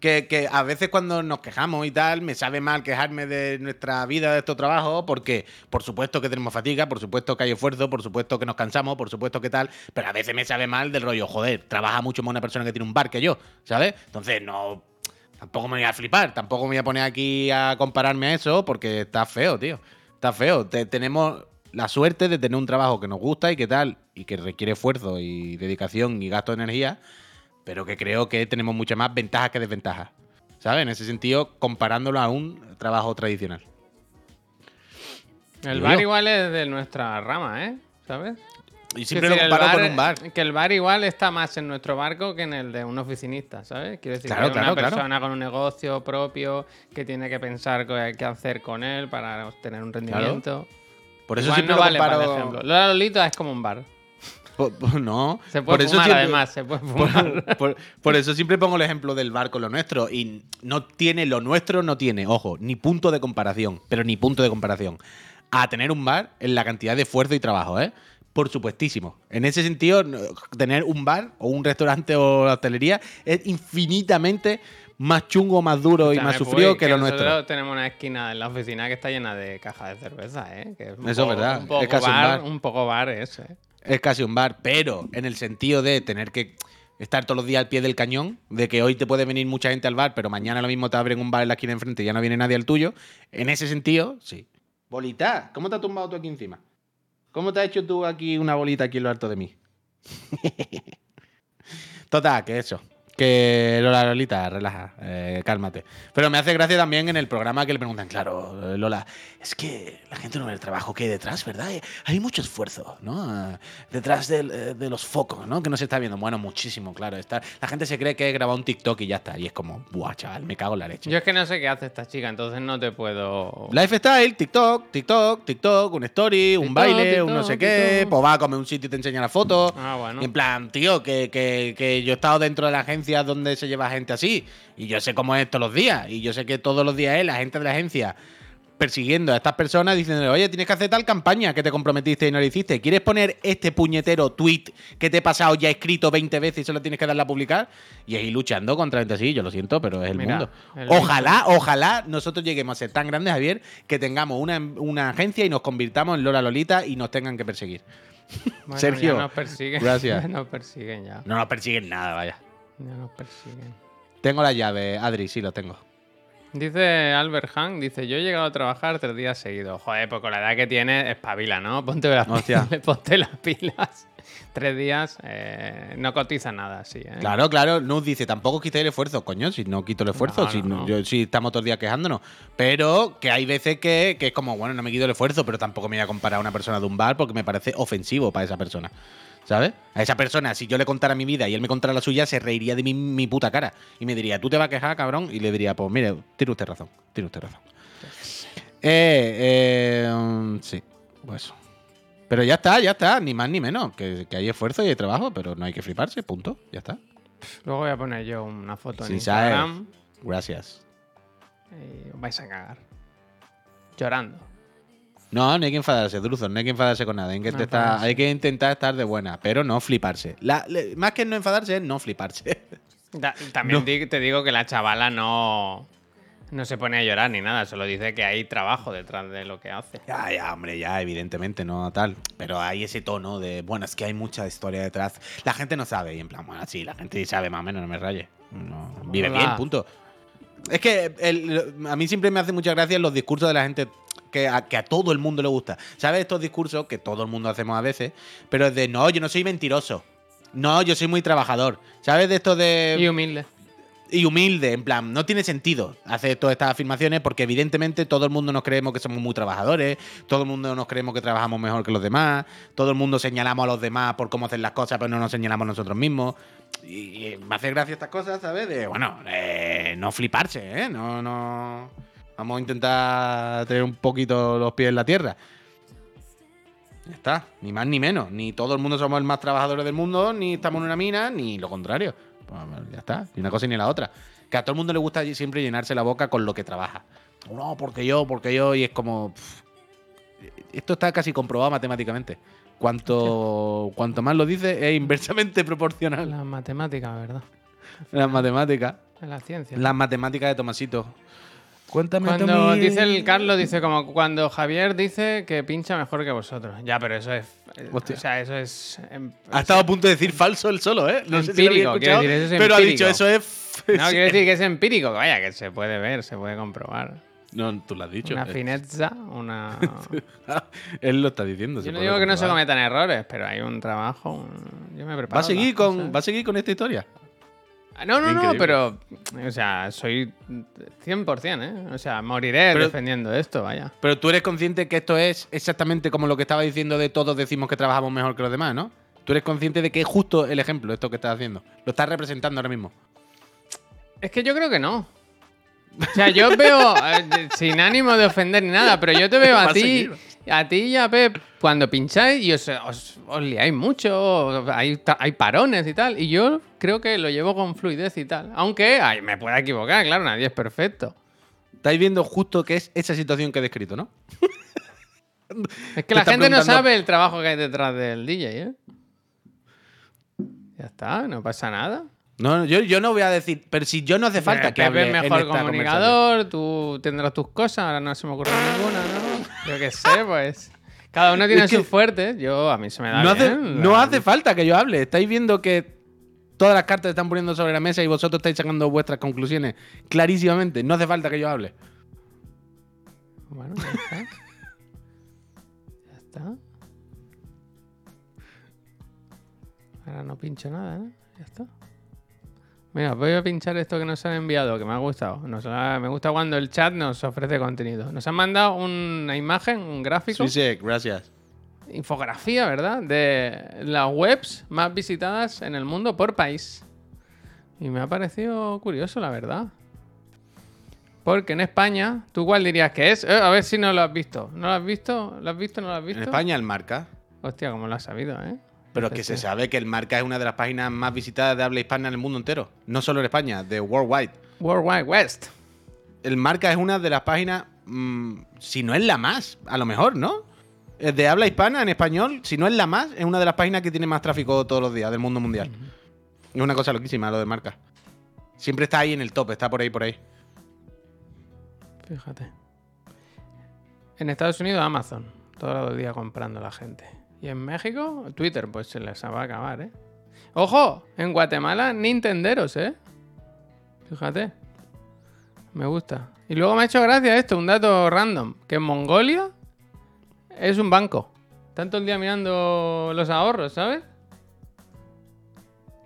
que, que a veces cuando nos quejamos y tal, me sabe mal quejarme de nuestra vida, de estos trabajos, porque por supuesto que tenemos fatiga, por supuesto que hay esfuerzo, por supuesto que nos cansamos, por supuesto que tal, pero a veces me sabe mal del rollo, joder, trabaja mucho más una persona que tiene un bar que yo, ¿sabes? Entonces no... Tampoco me voy a flipar, tampoco me voy a poner aquí a compararme a eso, porque está feo, tío. Está feo. Te- tenemos la suerte de tener un trabajo que nos gusta y que tal, y que requiere esfuerzo y dedicación y gasto de energía, pero que creo que tenemos muchas más ventajas que desventajas. ¿Sabes? En ese sentido, comparándolo a un trabajo tradicional. El bar igual es de nuestra rama, ¿eh? ¿Sabes? Y siempre lo comparo con un bar. Que el bar igual está más en nuestro barco que en el de un oficinista, ¿sabes? Quiero decir, Claro, que claro, una claro. persona con un negocio propio que tiene que pensar qué hacer con él para obtener un rendimiento. Por eso Igual siempre no lo vale comparo. el ejemplo. Lola Lolita es como un bar. Por- por- no. Se puede por fumar siempre- además, se puede fumar. *laughs* Por, eso siempre pongo el ejemplo del bar con lo nuestro. Y no tiene, lo nuestro no tiene, ojo, ni punto de comparación, pero ni punto de comparación. A tener un bar en la cantidad de esfuerzo y trabajo, ¿eh? Por supuestísimo. En ese sentido, tener un bar o un restaurante o la hostelería es infinitamente más chungo, más duro y Escúchame, más sufrido Puy, que lo nosotros nuestro. tenemos una esquina en la oficina que está llena de cajas de cerveza, ¿eh? Que es un Eso es poco- verdad, Un poco es bar. un poco bar ese. ¿eh? Es casi un bar, pero en el sentido de tener que estar todos los días al pie del cañón, de que hoy te puede venir mucha gente al bar, pero mañana lo mismo te abren un bar en la esquina enfrente y ya no viene nadie al tuyo. En ese sentido, sí. Bolita, ¿cómo te has tumbado tú aquí encima? ¿Cómo te has hecho tú aquí una bolita aquí en lo alto de mí? *laughs* Total, que eso. Que Lola Lolita, relaja, eh, cálmate. Pero me hace gracia también en el programa que le preguntan, claro, eh, Lola, es que la gente no ve el trabajo que hay detrás, ¿verdad? Eh, Hay mucho esfuerzo, ¿no? Detrás de los focos, ¿no? Que no se está viendo. Bueno, muchísimo, claro. Está, la gente se cree que he grabado un TikTok y ya está. Y es como, buah, chaval, me cago en la leche. Yo es que no sé qué hace esta chica, entonces no te puedo. Lifestyle, TikTok, TikTok, TikTok, un story, un TikTok, baile, un no sé qué, TikTok. pues va a comer un sitio y te enseña la foto. Ah, bueno. Y En plan, tío, que, que- que yo he estado dentro de la agencia donde se lleva gente así. Y yo sé cómo es todos los días. Y yo sé que todos los días es la gente de la agencia persiguiendo a estas personas diciéndole, oye, tienes que hacer tal campaña que te comprometiste y no lo hiciste. ¿Quieres poner este puñetero tweet que te he pasado ya escrito 20 veces y solo tienes que darle a publicar? Y ahí luchando contra gente así, yo lo siento, pero es el Mira, mundo. el Ojalá, ojalá nosotros lleguemos a ser tan grandes, Javier, que tengamos una, una agencia y nos convirtamos en Lola Lolita y nos tengan que perseguir. Bueno, *laughs* Sergio, ya nos persiguen. *laughs* gracias. Ya nos persiguen ya. No nos persiguen nada, vaya. Ya nos persiguen. Tengo la llave, Adri, sí, lo tengo. Dice Albert Hank, dice, yo he llegado a trabajar tres días seguidos. Joder, pues con la edad que tienes, espabila, ¿no? *laughs* Ponte las, Hostia. pilas, *laughs* ponte las pilas. Tres días, eh, no cotiza nada así, ¿eh? Claro, claro, nos dice, tampoco quité el esfuerzo, coño, si no quito el esfuerzo, No, si, no, no- no. yo- si estamos todos los días quejándonos. Pero que hay veces que, que es como, bueno, no me quito el esfuerzo, pero tampoco me voy a comparar a una persona de un bar porque me parece ofensivo para esa persona. ¿Sabes? A esa persona, si yo le contara mi vida y él me contara la suya, se reiría de mi, mi puta cara. Y me diría, ¿tú te vas a quejar, cabrón? Y le diría, pues mire, tiene usted razón, tiene usted razón. Eh, eh, mm, sí, pues eso. Pero ya está, ya está, ni más ni menos. Que, que hay esfuerzo y hay trabajo, pero no hay que fliparse, punto. Ya está. Luego voy a poner yo una foto en Sí, Instagram Gracias. os vais a cagar. Llorando. No, no hay que enfadarse, Druzos, no hay que enfadarse con nada. Hay que, No intentar, enfadarse. hay que intentar estar de buena, pero no fliparse. La- le- más que no enfadarse es no fliparse. Da- también No. te digo que la chavala no, no se pone a llorar ni nada, solo dice que hay trabajo detrás de lo que hace. ya, ya, hombre, ya, evidentemente, no tal. Pero hay ese tono de, bueno, es que hay mucha historia detrás. La gente no sabe, y en plan, bueno, sí, la gente sabe más o menos, no me raye. No, vive Hola. bien, punto. Es que el- a mí siempre me hace mucha gracia los discursos de la gente que a, que a todo el mundo le gusta. ¿Sabes? Estos discursos que todo el mundo hacemos a veces, pero es de, no, yo no soy mentiroso. No, yo soy muy trabajador. ¿Sabes? De esto de Y humilde. y humilde, en plan, no tiene sentido hacer todas estas afirmaciones porque evidentemente todo el mundo nos creemos que somos muy trabajadores, todo el mundo nos creemos que trabajamos mejor que los demás, todo el mundo señalamos a los demás por cómo hacen las cosas, pero no nos señalamos nosotros mismos. Y, y me hace gracia estas cosas, ¿sabes? De, bueno, eh, no fliparse, ¿eh? No, no... Vamos a intentar tener un poquito los pies en la tierra. Ya está, ni más ni menos. Ni todo el mundo somos el más trabajadores del mundo, ni estamos en una mina, ni lo contrario. Pues, ya está, ni una cosa ni la otra. Que a todo el mundo le gusta siempre llenarse la boca con lo que trabaja. No, porque yo, porque yo, y es como. pff, esto está casi comprobado matemáticamente. Cuanto, cuanto más lo dice, es inversamente proporcional. Las matemáticas, ¿verdad? Las matemáticas. En la ciencia. Las matemáticas de Tomasito. Cuéntame, Cuando Tommy. dice el Carlos, dice como cuando Javier dice que pincha mejor que vosotros. Ya, pero eso es. eh, Hostia. O sea, eso es. em, Ha estado a punto de decir falso él solo, ¿eh? No sé si lo había Empírico, escuchado, quiero decir, eso es pero ha empírico. dicho eso es. No, quiero *laughs* decir que es empírico, que vaya, que se puede ver, se puede comprobar. No, tú lo has dicho. Una eh. finezza, una. *laughs* él lo está diciendo. Yo no digo que no se cometan errores, pero hay un trabajo. un- Yo me preparo. ¿Va a, seguir con, cosas. ¿Va a seguir con esta historia? Ah, No, no, no, pero. O sea, soy 100%, ¿eh? O sea, moriré Pero- defendiendo esto, vaya. Pero tú eres consciente que esto es exactamente como lo que estaba diciendo de todos decimos que trabajamos mejor que los demás, ¿no? Tú eres consciente de que es justo el ejemplo, esto que estás haciendo. Lo estás representando ahora mismo. Es que yo creo que no. O sea, yo veo, eh, sin ánimo de ofender ni nada, pero yo te veo a *laughs* ti. A ti y a Pep, cuando pincháis y os, os, os liáis mucho, hay, parones y tal, y yo creo que lo llevo con fluidez y tal. Aunque ay, me pueda equivocar, claro, nadie es perfecto. Estáis viendo justo que es esa situación que he descrito, ¿no? *laughs* Es que la gente no sabe el trabajo que hay detrás del DJ, ¿eh? Ya está, no pasa nada. No, yo, yo no voy a decir, pero si yo no hace falta que Pepe hable es en mejor esta comunicador, tú tendrás tus cosas, ahora no se me ocurre ninguna, ¿no? Yo qué sé, pues. Cada uno tiene Es que- sus fuertes, yo a mí se me da No hace, bien, no la- hace falta que yo hable. Estáis viendo que todas las cartas se están poniendo sobre la mesa y vosotros estáis sacando vuestras conclusiones clarísimamente. No hace falta que yo hable. Bueno, ya está. ya está. Ahora no pincho nada, ¿no? Ya está. Mira, voy a pinchar esto que nos han enviado, que me ha gustado. Nos ha- me gusta cuando el chat nos ofrece contenido. Nos han mandado una imagen, un gráfico. Sí, sí, gracias. infografía, ¿verdad? De las webs más visitadas en el mundo por país. Y me ha parecido curioso, la verdad. Porque en España, ¿tú cuál dirías que es? Eh, a ver si no lo has visto. ¿No lo has visto? ¿Lo has visto? ¿No lo has visto? En España el marca. Hostia, ¿cómo lo has sabido, eh? Pero es que se sabe que el marca es una de las páginas más visitadas de habla hispana en el mundo entero. No solo en España, de worldwide. World Wide West. El marca es una de las páginas, mm, si no es la más, a lo mejor, ¿no? Eh, De habla hispana en español, si no es la más, es una de las páginas que tiene más tráfico todos los días del mundo mundial. Es una cosa loquísima lo de marca. Siempre está ahí en el top, está por ahí, por ahí. Fíjate. En Estados Unidos, Amazon. Todos los días comprando la gente. Y en México, Twitter, pues se les va a acabar, ¿eh? ¡Ojo! En Guatemala, Nintenderos, ¿eh? Fíjate. Me gusta. Y luego me ha hecho gracia esto, un dato random. Que en Mongolia es un banco. Todo el día mirando los ahorros, ¿sabes?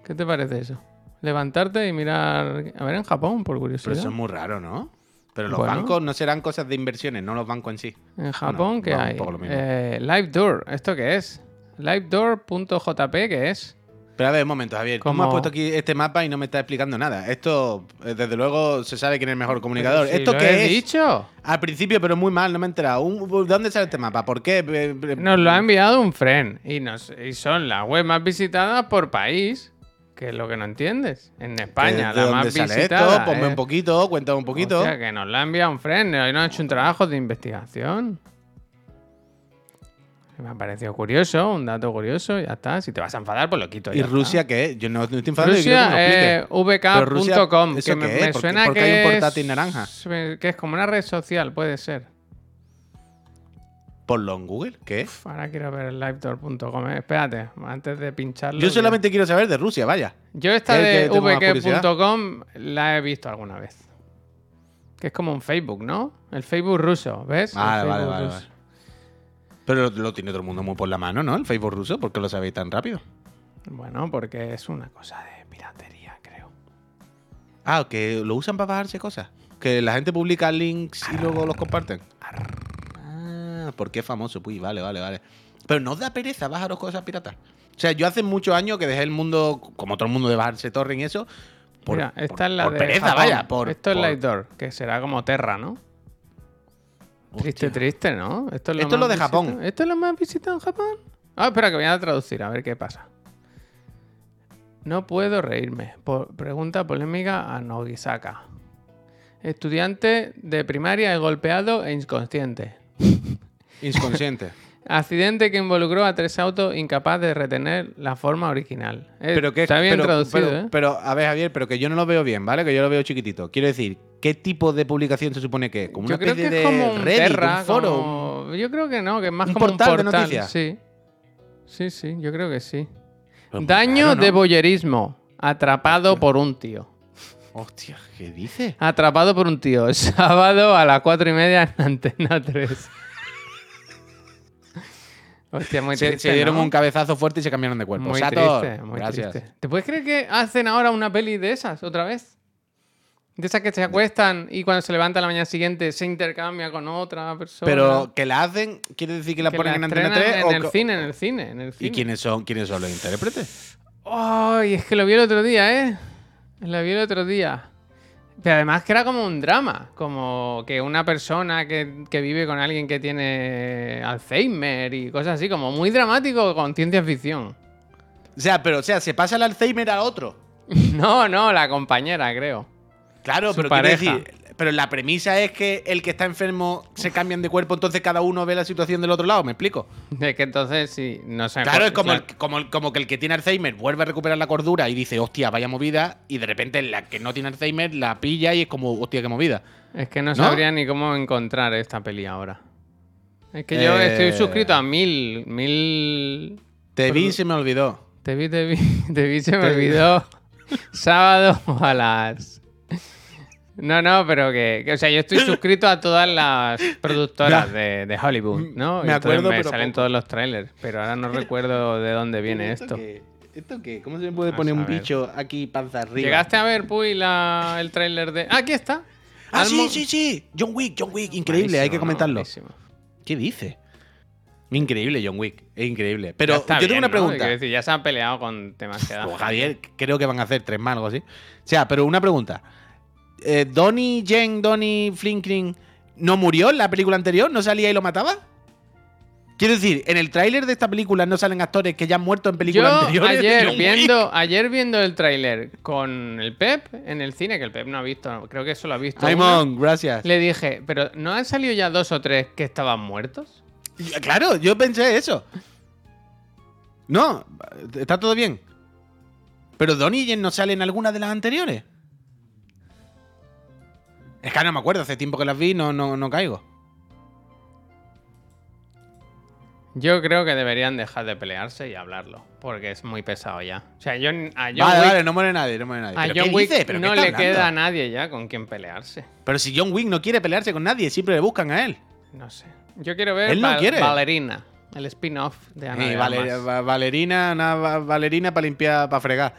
¿Qué te parece eso? Levantarte y mirar... A ver, en Japón, por curiosidad. Pero eso es muy raro, ¿no? Pero los Bueno. bancos no serán cosas de inversiones, no los bancos en sí. En Japón, ¿qué no, un hay? Eh, LiveDoor, ¿esto qué es? LiveDoor.jp, ¿qué es? Pero a ver, un momento, Javier. Tú me Como- has puesto aquí este mapa y no me estás explicando nada. Esto, eh, desde luego, se sabe quién es el mejor comunicador. Si ¿Esto lo qué he es? dicho? Al principio, pero muy mal, no me he enterado. Un- ¿De dónde sale este mapa? ¿Por qué? Eh, eh, Nos lo ha enviado un friend y, nos, y son las web más visitadas por país. Que es lo que no entiendes. En España, ¿De la más sale visitada. esto? Ponme es- un poquito, cuéntame un poquito. O sea, que nos la ha enviado un friend. Hoy no ha hecho un trabajo de investigación. Me ha parecido curioso, un dato curioso, ya está. Si te vas a enfadar, pues lo quito. ¿Y Rusia está. qué? Yo no, no estoy lo Rusia, eh, vk.com, ¿eso que me, qué me suena por qué que hay un portátil naranja? Que es como una red social, puede ser. Ponlo en Google. ¿Qué? Ahora quiero ver el livedoor.com. eh. Espérate, antes de pincharlo. Yo solamente quiero saber de Rusia, vaya. Yo esta de vk.com la he visto alguna vez. Que es como un Facebook, ¿no? El Facebook ruso, ¿ves? El Vale, vale, vale, ruso. vale. Pero lo, lo tiene todo el mundo muy por la mano, ¿no? El Facebook ruso, ¿por qué lo sabéis tan rápido? Bueno, porque es una cosa de piratería, creo. Ah, que lo usan para bajarse cosas. Que la gente publica links y luego los comparten. Ah, porque es famoso, pues vale, vale, vale. Pero no os da pereza bajaros cosas piratas. O sea, yo hace muchos años que dejé el mundo, como todo el mundo, de bajarse torrent y eso. Por, Mira, esta por- es la por de pereza, Japón. vaya. Por, Esto es Livedoor, que será como Terra, ¿no? Triste, triste, ¿no? Esto es lo, Esto es lo más de Japón. visitado- ¿Esto es lo más visitado en Japón? Ah, espera, que voy a traducir, a ver qué pasa. No puedo reírme. Por- pregunta polémica a Nogisaka. Estudiante de primaria es golpeado e inconsciente. Inconsciente. *laughs* Accidente que involucró a tres autos incapaz de retener la forma original. Eh, Pero que está bien pero, traducido, pero, ¿eh? pero, a ver, Javier, pero que yo no lo veo bien, ¿vale? Que yo lo veo chiquitito. Quiero decir, ¿qué tipo de publicación se supone que es? Como una Yo creo que especie es como de un Reddit, Terra, un foro. como- Yo creo que no, que es más un como portal de un portal. noticias. Sí. Sí, sí, yo creo que sí. Daño de boyerismo. Atrapado por un tío. Hostia, ¿qué dice? Atrapado por un tío. *laughs* Sábado a las cuatro y media en Antena 3. Hostia, muy Se, triste. se dieron ¿no? un cabezazo fuerte y se cambiaron de cuerpo. Muy Sator, triste, muy gracias. triste. ¿Te puedes creer que hacen ahora una peli de esas otra vez? De esas que se acuestan y cuando se levanta la mañana siguiente se intercambia con otra persona. Pero que la hacen, ¿quiere decir que la Que ponen la en Antena estrenan 3? en o el cine, en el cine, en el ¿Y cine. quiénes son, quiénes son los intérpretes? Ay, es que lo vi el otro día, ¿eh? Lo vi el otro día. Pero además que era como un drama, como que una persona que, que vive con alguien que tiene Alzheimer y cosas así, como muy dramático con ciencia ficción. O sea, pero o sea, se pasa el Alzheimer a otro. *laughs* No, no, la compañera, creo. Claro, Su pero quiero pareja. decir, pero la premisa es que el que está enfermo se cambian de cuerpo, entonces cada uno ve la situación del otro lado, ¿me explico? Es que entonces sí, no sé. Claro, pues, es como, claro. el, como, el- como que el que tiene Alzheimer vuelve a recuperar la cordura y dice, hostia, vaya movida, y de repente la que no tiene Alzheimer la pilla y es como, hostia, qué movida. Es que no, ¿No? sabría ni cómo encontrar esta peli ahora. Es que yo Eh. estoy suscrito a mil, mil Te vi y se me olvidó. Te vi, te vi, *laughs* te vi, se me olvidó. *laughs* Sábado a las. No, no, pero que, que, O sea, yo estoy suscrito a todas las *laughs* productoras de, de Hollywood, ¿no? Me entonces acuerdo, me pero salen poco. todos los trailers, pero ahora no *laughs* recuerdo de dónde viene esto. ¿Esto qué? ¿Cómo se me puede poner un bicho aquí panza arriba? ¿Llegaste a ver, Puy, la, el tráiler de. ¡Ah, aquí está! Ah, sí, Almo- sí, sí. John Wick, John Wick, increíble, hay que ¿no? comentarlo. ¿Qué dice? Increíble, John Wick, es increíble. Pero yo tengo bien, una ¿no? pregunta. Quiero decir, ya se han peleado con demasiada. Pues, Javier, creo que van a hacer tres más, algo así. O sea, pero una pregunta. Eh, ¿Donnie, Jen, Donnie, Flinkring no murió en la película anterior? ¿No salía y lo mataba? Quiero decir, en el tráiler de esta película no salen actores que ya han muerto en películas Yo anteriores. ayer *laughs* viendo, ayer viendo el tráiler con el Pep en el cine, que el Pep no ha visto, creo que eso lo ha visto. Simon, gracias. Le dije, pero ¿no han salido ya dos o tres que estaban muertos? Y- Claro, yo pensé eso. No, está todo bien. Pero Donnie y Jen no salen en alguna de las anteriores. Es que no me acuerdo, hace tiempo que las vi, no, no, no caigo. Yo creo que deberían dejar de pelearse y hablarlo, porque es muy pesado ya. O sea, yo, a John vale, Wick, vale, no muere nadie, no muere nadie. a ¿Pero John qué Wick dice? ¿Pero qué no le hablando? queda a nadie ya con quien pelearse. Pero si John Wick no quiere pelearse con nadie, siempre le buscan a él. No sé. Yo quiero ver Él no quiere. Valerina, el spin-off de Ana Eh, de Vale- Armas. va- Valerina, una va- Valerina para limpiar, para fregar.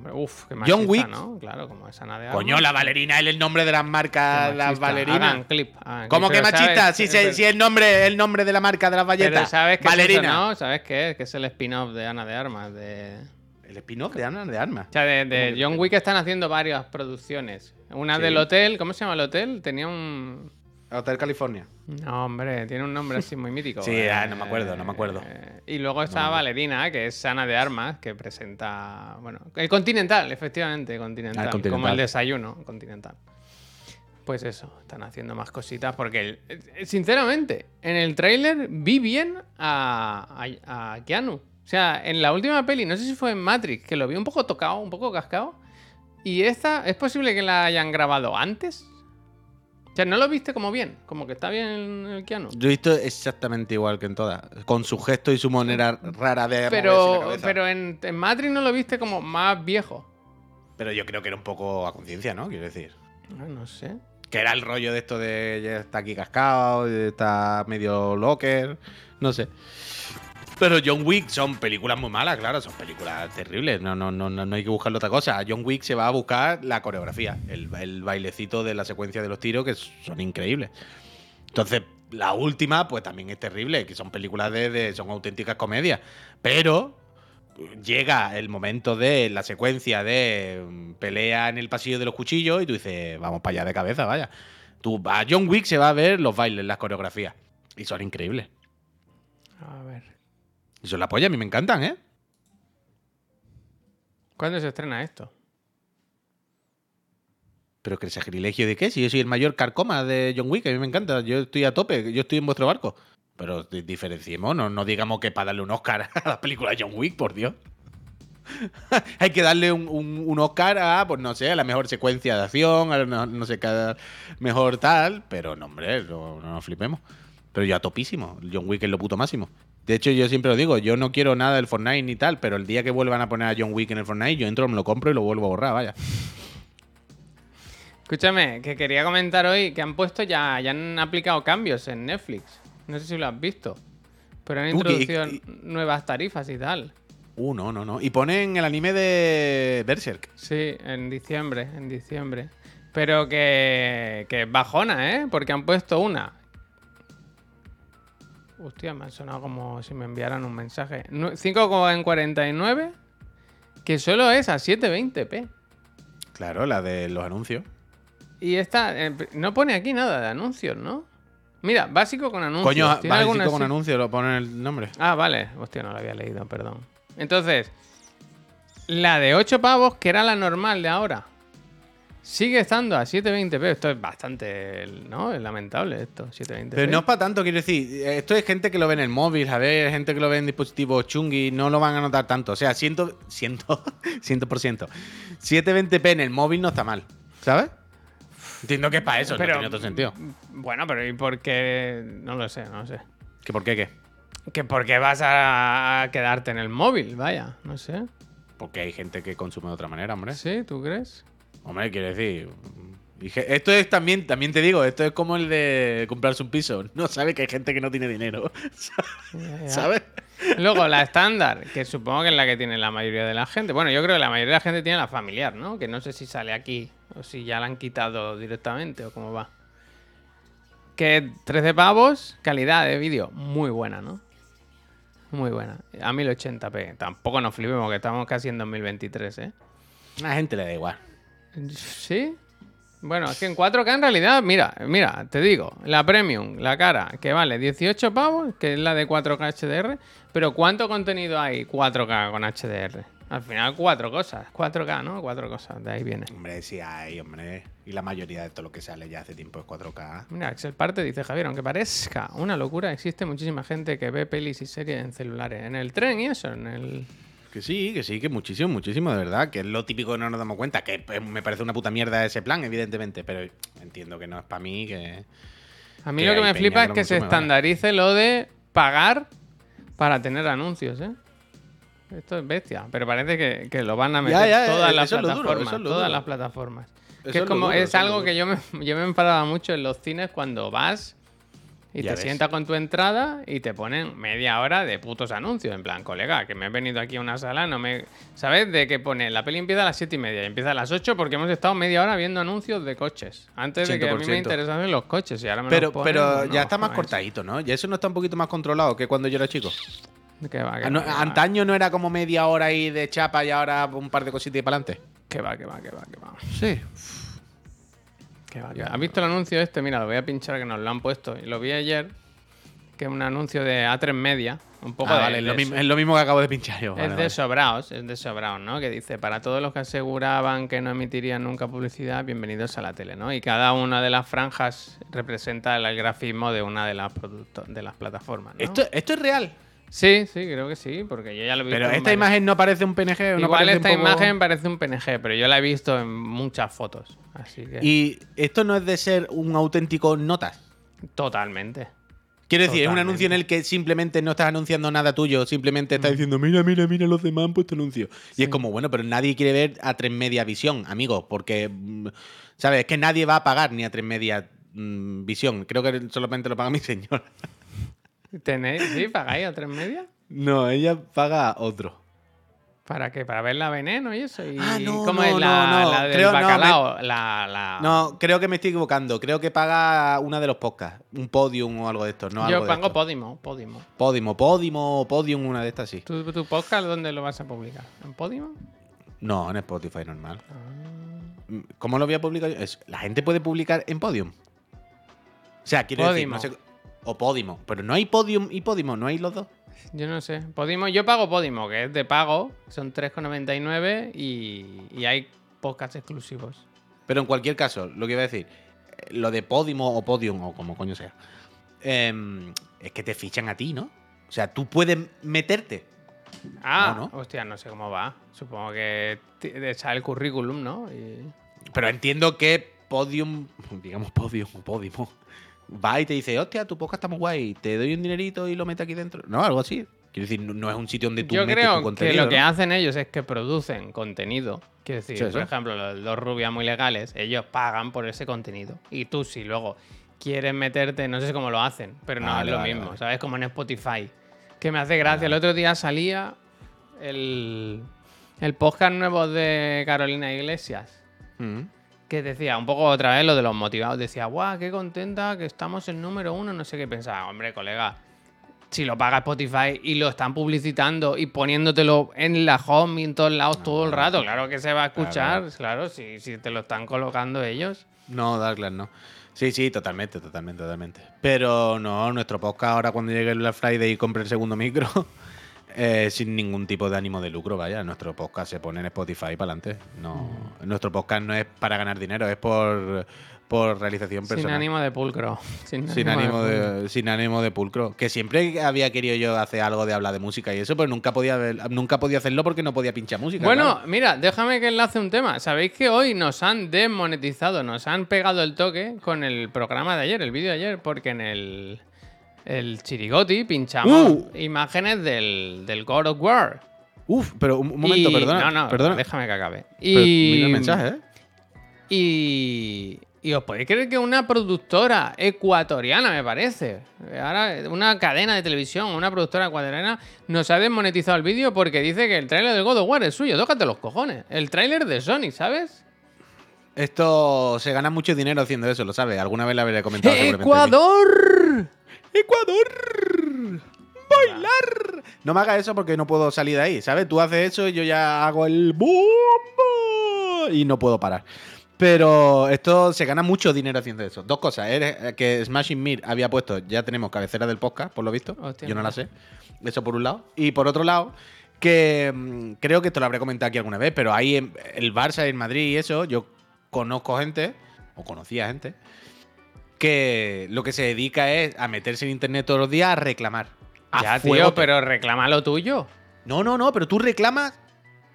Hombre, uf, qué John machista, Wick. ¿no? Claro, como es Ana de Coño, la Valerina es el nombre de las Qué marcas, las. Hagan clip, hagan ¿Cómo que machista? Si, pero- si el nombre el nombre de la marca de las Pero valletas. sabes que Valerina. es eso, ¿no? ¿Sabes qué es? Que es el spin-off de Ana de Armas. De... El spin-off de Ana de Armas. O sea, de, de ¿Cómo que John Wick están haciendo varias producciones. Una Sí. del hotel, ¿cómo se llama el hotel? Tenía un... Hotel California. No, hombre, tiene un nombre así muy mítico. *laughs* Sí, ah, no me acuerdo, no me acuerdo. Eh, y luego está Valerina, que es Ana de Armas, que presenta... Bueno, el Continental, efectivamente, Continental. Ah, el Continental. Como el desayuno, Continental. Pues eso, están haciendo más cositas porque, el- eh, sinceramente, en el tráiler vi bien a, a, a Keanu. O sea, en la última peli, no sé si fue en Matrix, que lo vi un poco tocado, un poco cascado. Y esta, ¿es posible que la hayan grabado antes? Sea, no lo viste como bien, como que está bien el, Keanu. Yo he visto exactamente igual que en todas. Con su gesto y su manera rara de la Pero, pero en, en Matrix no lo viste como más viejo. Pero yo creo que era un poco a conciencia, ¿no? Quiero decir. No, no sé. Que era el rollo de esto de ya está aquí cascado, está medio locker, no sé. Pero John Wick son películas muy malas, claro, son películas terribles, no, no, no, no, hay que buscarle otra cosa. John Wick se va a buscar la coreografía, el, el bailecito de la secuencia de los tiros, que son increíbles. Entonces, la última, pues también es terrible, que son películas de, de- son auténticas comedias. Pero llega el momento de la secuencia de mm, pelea en el pasillo de los cuchillos y tú dices, vamos para allá de cabeza, vaya. Tú, a John Wick se va a ver los bailes, las coreografías. Y son increíbles. A ver. Y son la polla, a mí me encantan, ¿eh? ¿Cuándo se estrena esto? Pero que el sacrilegio de qué? Si yo soy el mayor carcoma de John Wick, a mí me encanta. Yo estoy a tope, yo estoy en vuestro barco. Pero di- diferenciemos, no, no digamos que para darle un Oscar *laughs* a la película de John Wick, por Dios. *laughs* Hay que darle un, un- un Oscar a, pues no sé, a la mejor secuencia de acción, a la- no, no sé, cada mejor tal. Pero no, hombre, no, no nos flipemos. Pero yo a topísimo. John Wick es lo puto máximo. De hecho, yo siempre lo digo, yo no quiero nada del Fortnite ni tal, pero el día que vuelvan a poner a John Wick en el Fortnite, yo entro, me lo compro y lo vuelvo a borrar, vaya. Escúchame, que quería comentar hoy que han puesto ya, ya han aplicado cambios en Netflix. No sé si lo has visto. Pero han introducido y- nuevas tarifas y tal. Uh, no, no, no. Y ponen el anime de Berserk. Sí, en diciembre, en diciembre. Pero que, que es bajona, ¿eh? Porque han puesto una. Hostia, me ha sonado como si me enviaran un mensaje. Nu- 5,49 que solo es a 720p. Claro, la de los anuncios. Y esta, eh, no pone aquí nada de anuncios, ¿no? Mira, básico con anuncios. Coño, ¿Tiene vale, alguna chico, con así? anuncio, lo ponen el nombre. Ah, vale. Hostia, no lo había leído, perdón. Entonces, la de 8 pavos, que era la normal de ahora, sigue estando a 720p. Esto es bastante, ¿no? Es lamentable esto, 720p. Pero no es para tanto, quiero decir. Esto es gente que lo ve en el móvil, a ver, gente que lo ve en dispositivos chungui, no lo van a notar tanto. O sea, ciento, ciento, *laughs* ciento por ciento. 720p en el móvil no está mal, ¿sabes? Entiendo que es para eso, Pero- no tiene otro sentido. Bueno, pero ¿y por qué? No lo sé, no sé. ¿Que por qué qué? Que por qué vas a quedarte en el móvil, vaya, no sé. Porque hay gente que consume de otra manera, hombre. ¿Sí? ¿Tú crees? Hombre, quiero decir. Esto es también, también te digo, esto es como el de comprarse un piso. *laughs* No sabe que hay gente que no tiene dinero. ¿Sabes? Luego la estándar, que supongo que es la que tiene la mayoría de la gente. Bueno, yo creo que la mayoría de la gente tiene la familiar, ¿no? Que no sé si sale aquí o si ya la han quitado directamente o cómo va. Que 13 pavos, calidad de vídeo muy buena, ¿no? Muy buena. A 1080p. Tampoco nos flipemos que estamos casi en 2023, ¿eh? A la gente le da igual. ¿Sí? Bueno, es que en 4K en realidad, mira, mira, te digo, la Premium, la cara, que vale 18 pavos, que es la de 4K HDR, pero ¿cuánto contenido hay 4K con HDR? Al final cuatro cosas, 4K, ¿no? Cuatro cosas, de ahí viene. Hombre, sí hay, hombre. Y la mayoría de todo lo que sale ya hace tiempo es 4K. Mira, Axel Parte dice Javier, aunque parezca una locura, existe muchísima gente que ve pelis y series en celulares, en el tren y eso, en el... Que sí, que sí, que muchísimo, muchísimo, de verdad. Que es lo típico que no nos damos cuenta. Que pues, me parece una puta mierda ese plan, evidentemente. Pero entiendo que no es para mí, que. A mí Que lo que me flipa que es que se estandarice lo de pagar para tener anuncios, ¿eh? Esto es bestia, pero parece que, que lo van a meter Ya, ya, todas eh, las plataformas, todas las plataformas. Es como duro, es algo que yo me, yo me enfadaba mucho en los cines cuando vas y Ya te ves. sientas con tu entrada y te ponen media hora de putos anuncios. En plan, colega, que me he venido aquí a una sala, no me. ¿Sabes? De que pone la peli empieza a las siete y media y empieza a las 8 porque hemos estado media hora viendo anuncios de coches. Antes de que a mí me 100%. interesasen los coches y ahora me Pero, los ponen, pero ya está más cortadito, ¿no? Ya eso no está un poquito más controlado que cuando yo era chico. Que va, que Ah, no, va, que va. antaño no era como media hora ahí de chapa y ahora un par de cositas y para adelante. Que va, que va, que va, que va. Sí. Va. ¿Has visto el anuncio este? Mira, lo voy a pinchar que nos lo han puesto. Y lo vi ayer, que es un anuncio de A3 Media. Un poco Ah, de, vale, es lo, mismo, es lo mismo que acabo de pinchar yo. Es vale, de vale. sobraos, es de sobraos, ¿no? Que dice, para todos los que aseguraban que no emitirían nunca publicidad, bienvenidos a la tele, ¿no? Y cada una de las franjas representa el grafismo de una de las de las plataformas, ¿no? Esto, esto es real. Sí, sí, creo que sí, porque yo ya lo he visto. Pero esta imagen no parece un PNG. no Igual parece un esta poco- imagen parece un PNG, pero yo la he visto en muchas fotos. Así que. Y esto no es de ser un auténtico notas. Totalmente. Quiero decir, es un anuncio en el que simplemente no estás anunciando nada tuyo, simplemente estás diciendo, mira, mira, mira, los demás han puesto anuncio. Y es como, bueno, pero nadie quiere ver a tres media visión, amigo, porque, mm, ¿sabes? Es que nadie va a pagar ni a tres media mm, visión. Creo que solamente lo paga mi *laughs* señora. ¿Tenéis? ¿Sí? ¿Pagáis a tres media? No, ella paga otro. ¿Para qué? ¿Para ver la veneno y eso? ¿Y Ah, no, cómo no, es la, no, la del Creo- no, me- bacalao? la, la- No, creo que me estoy equivocando. Creo que paga una de los podcasts. Un podium o algo de esto. No algo Yo de pago. Podimo, Podimo. Podimo, Podimo, Podium, una de estas sí. ¿Tu, ¿Tu podcast dónde lo vas a publicar? ¿En Podimo? No, en Spotify normal. Ah. ¿Cómo lo voy a publicar? la gente puede publicar en Podium. sea, quiero Podimo. decir, no sé. O Podimo. Pero no hay Podium y Podimo, no hay los dos. Yo no sé. Podimo, yo pago Podimo, que es de pago. Son 3,99 y, y hay podcasts exclusivos. Pero en cualquier caso, lo que iba a decir, eh, lo de Podimo o Podium o como coño sea, em, es que te fichan a ti, ¿no? O sea, tú puedes meterte. Ah, No, hostia, no sé cómo va. Supongo que sale el currículum, ¿no? Y- Pero entiendo que Podium, *laughs* digamos Podium o Podimo, va y te dice, hostia, tu podcast está muy guay, te doy un dinerito y lo metes aquí dentro. No, algo así. Quiero decir, no, no es un sitio donde tú Yo metes tu creo que contenido. lo que ¿no? hacen ellos es que producen contenido. Quiero decir, Sí, por sí. ejemplo, los, los rubias muy legales, ellos pagan por ese contenido. Y tú, si luego quieres meterte, no sé cómo lo hacen, pero no Vale, es lo vale, mismo, vale. ¿sabes? Como en Spotify. Que me hace gracia. El otro día salía el, el podcast nuevo de Carolina Iglesias. Mm. Que decía, un poco otra vez lo de los motivados, decía, guau, qué contenta que estamos en número uno, no sé qué pensaba, hombre, colega, si lo paga Spotify y lo están publicitando y poniéndotelo en la home y en todos lados todo el rato, claro que se va a escuchar, claro, si, si te lo están colocando ellos. No, Douglas, no. Sí, sí, totalmente, totalmente, totalmente. Pero no, nuestro podcast ahora cuando llegue el Black Friday y compre el segundo micro, *laughs* eh, sin ningún tipo de ánimo de lucro, vaya. Nuestro podcast se pone en Spotify para adelante. No, nuestro podcast no es para ganar dinero, es por, por realización Sin personal. ánimo de pulcro. *laughs* Sin, Sin ánimo, pulcro. de, sin ánimo de pulcro. Que siempre había querido yo hacer algo de hablar de música y eso, pero nunca podía, nunca podía hacerlo porque no podía pinchar música. Bueno, claro. mira, déjame que enlace un tema. ¿Sabéis que hoy nos han desmonetizado, nos han pegado el toque con el programa de ayer, el vídeo de ayer? Porque en el, el Chirigoti pinchamos Uh. imágenes del, del God of War. Uf, pero un, un momento, Y- perdona. No, no, perdona. déjame que acabe. Pero Y, mira el mensaje, ¿eh? y, y os podéis creer que una productora ecuatoriana, me parece, ahora una cadena de televisión, una productora ecuatoriana, nos ha desmonetizado el vídeo porque dice que el tráiler de God of War es suyo. Tócate los cojones. El tráiler de Sony, ¿sabes? Esto se gana mucho dinero haciendo eso, lo sabes. Alguna vez le habré comentado. seguramente. ¡Ecuador! ¡Ecuador! ¡Bailar! No me hagas eso porque no puedo salir de ahí, ¿sabes? Tú haces eso y yo ya hago el bombo y no puedo parar. Pero esto se gana mucho dinero haciendo eso. Dos cosas. Eres- que Smashing Mir había puesto, ya tenemos cabecera del podcast, por lo visto. Hostia, yo no la sé. Eso por un lado. Y por otro lado, que mm, creo que esto lo habré comentado aquí alguna vez, pero ahí en el Barça y en Madrid y eso, yo conozco gente, o conocía gente, que lo que se dedica es a meterse en internet todos los días a reclamar. A Ya, fuego. tío, pero reclama lo tuyo. No, no, no, pero tú reclamas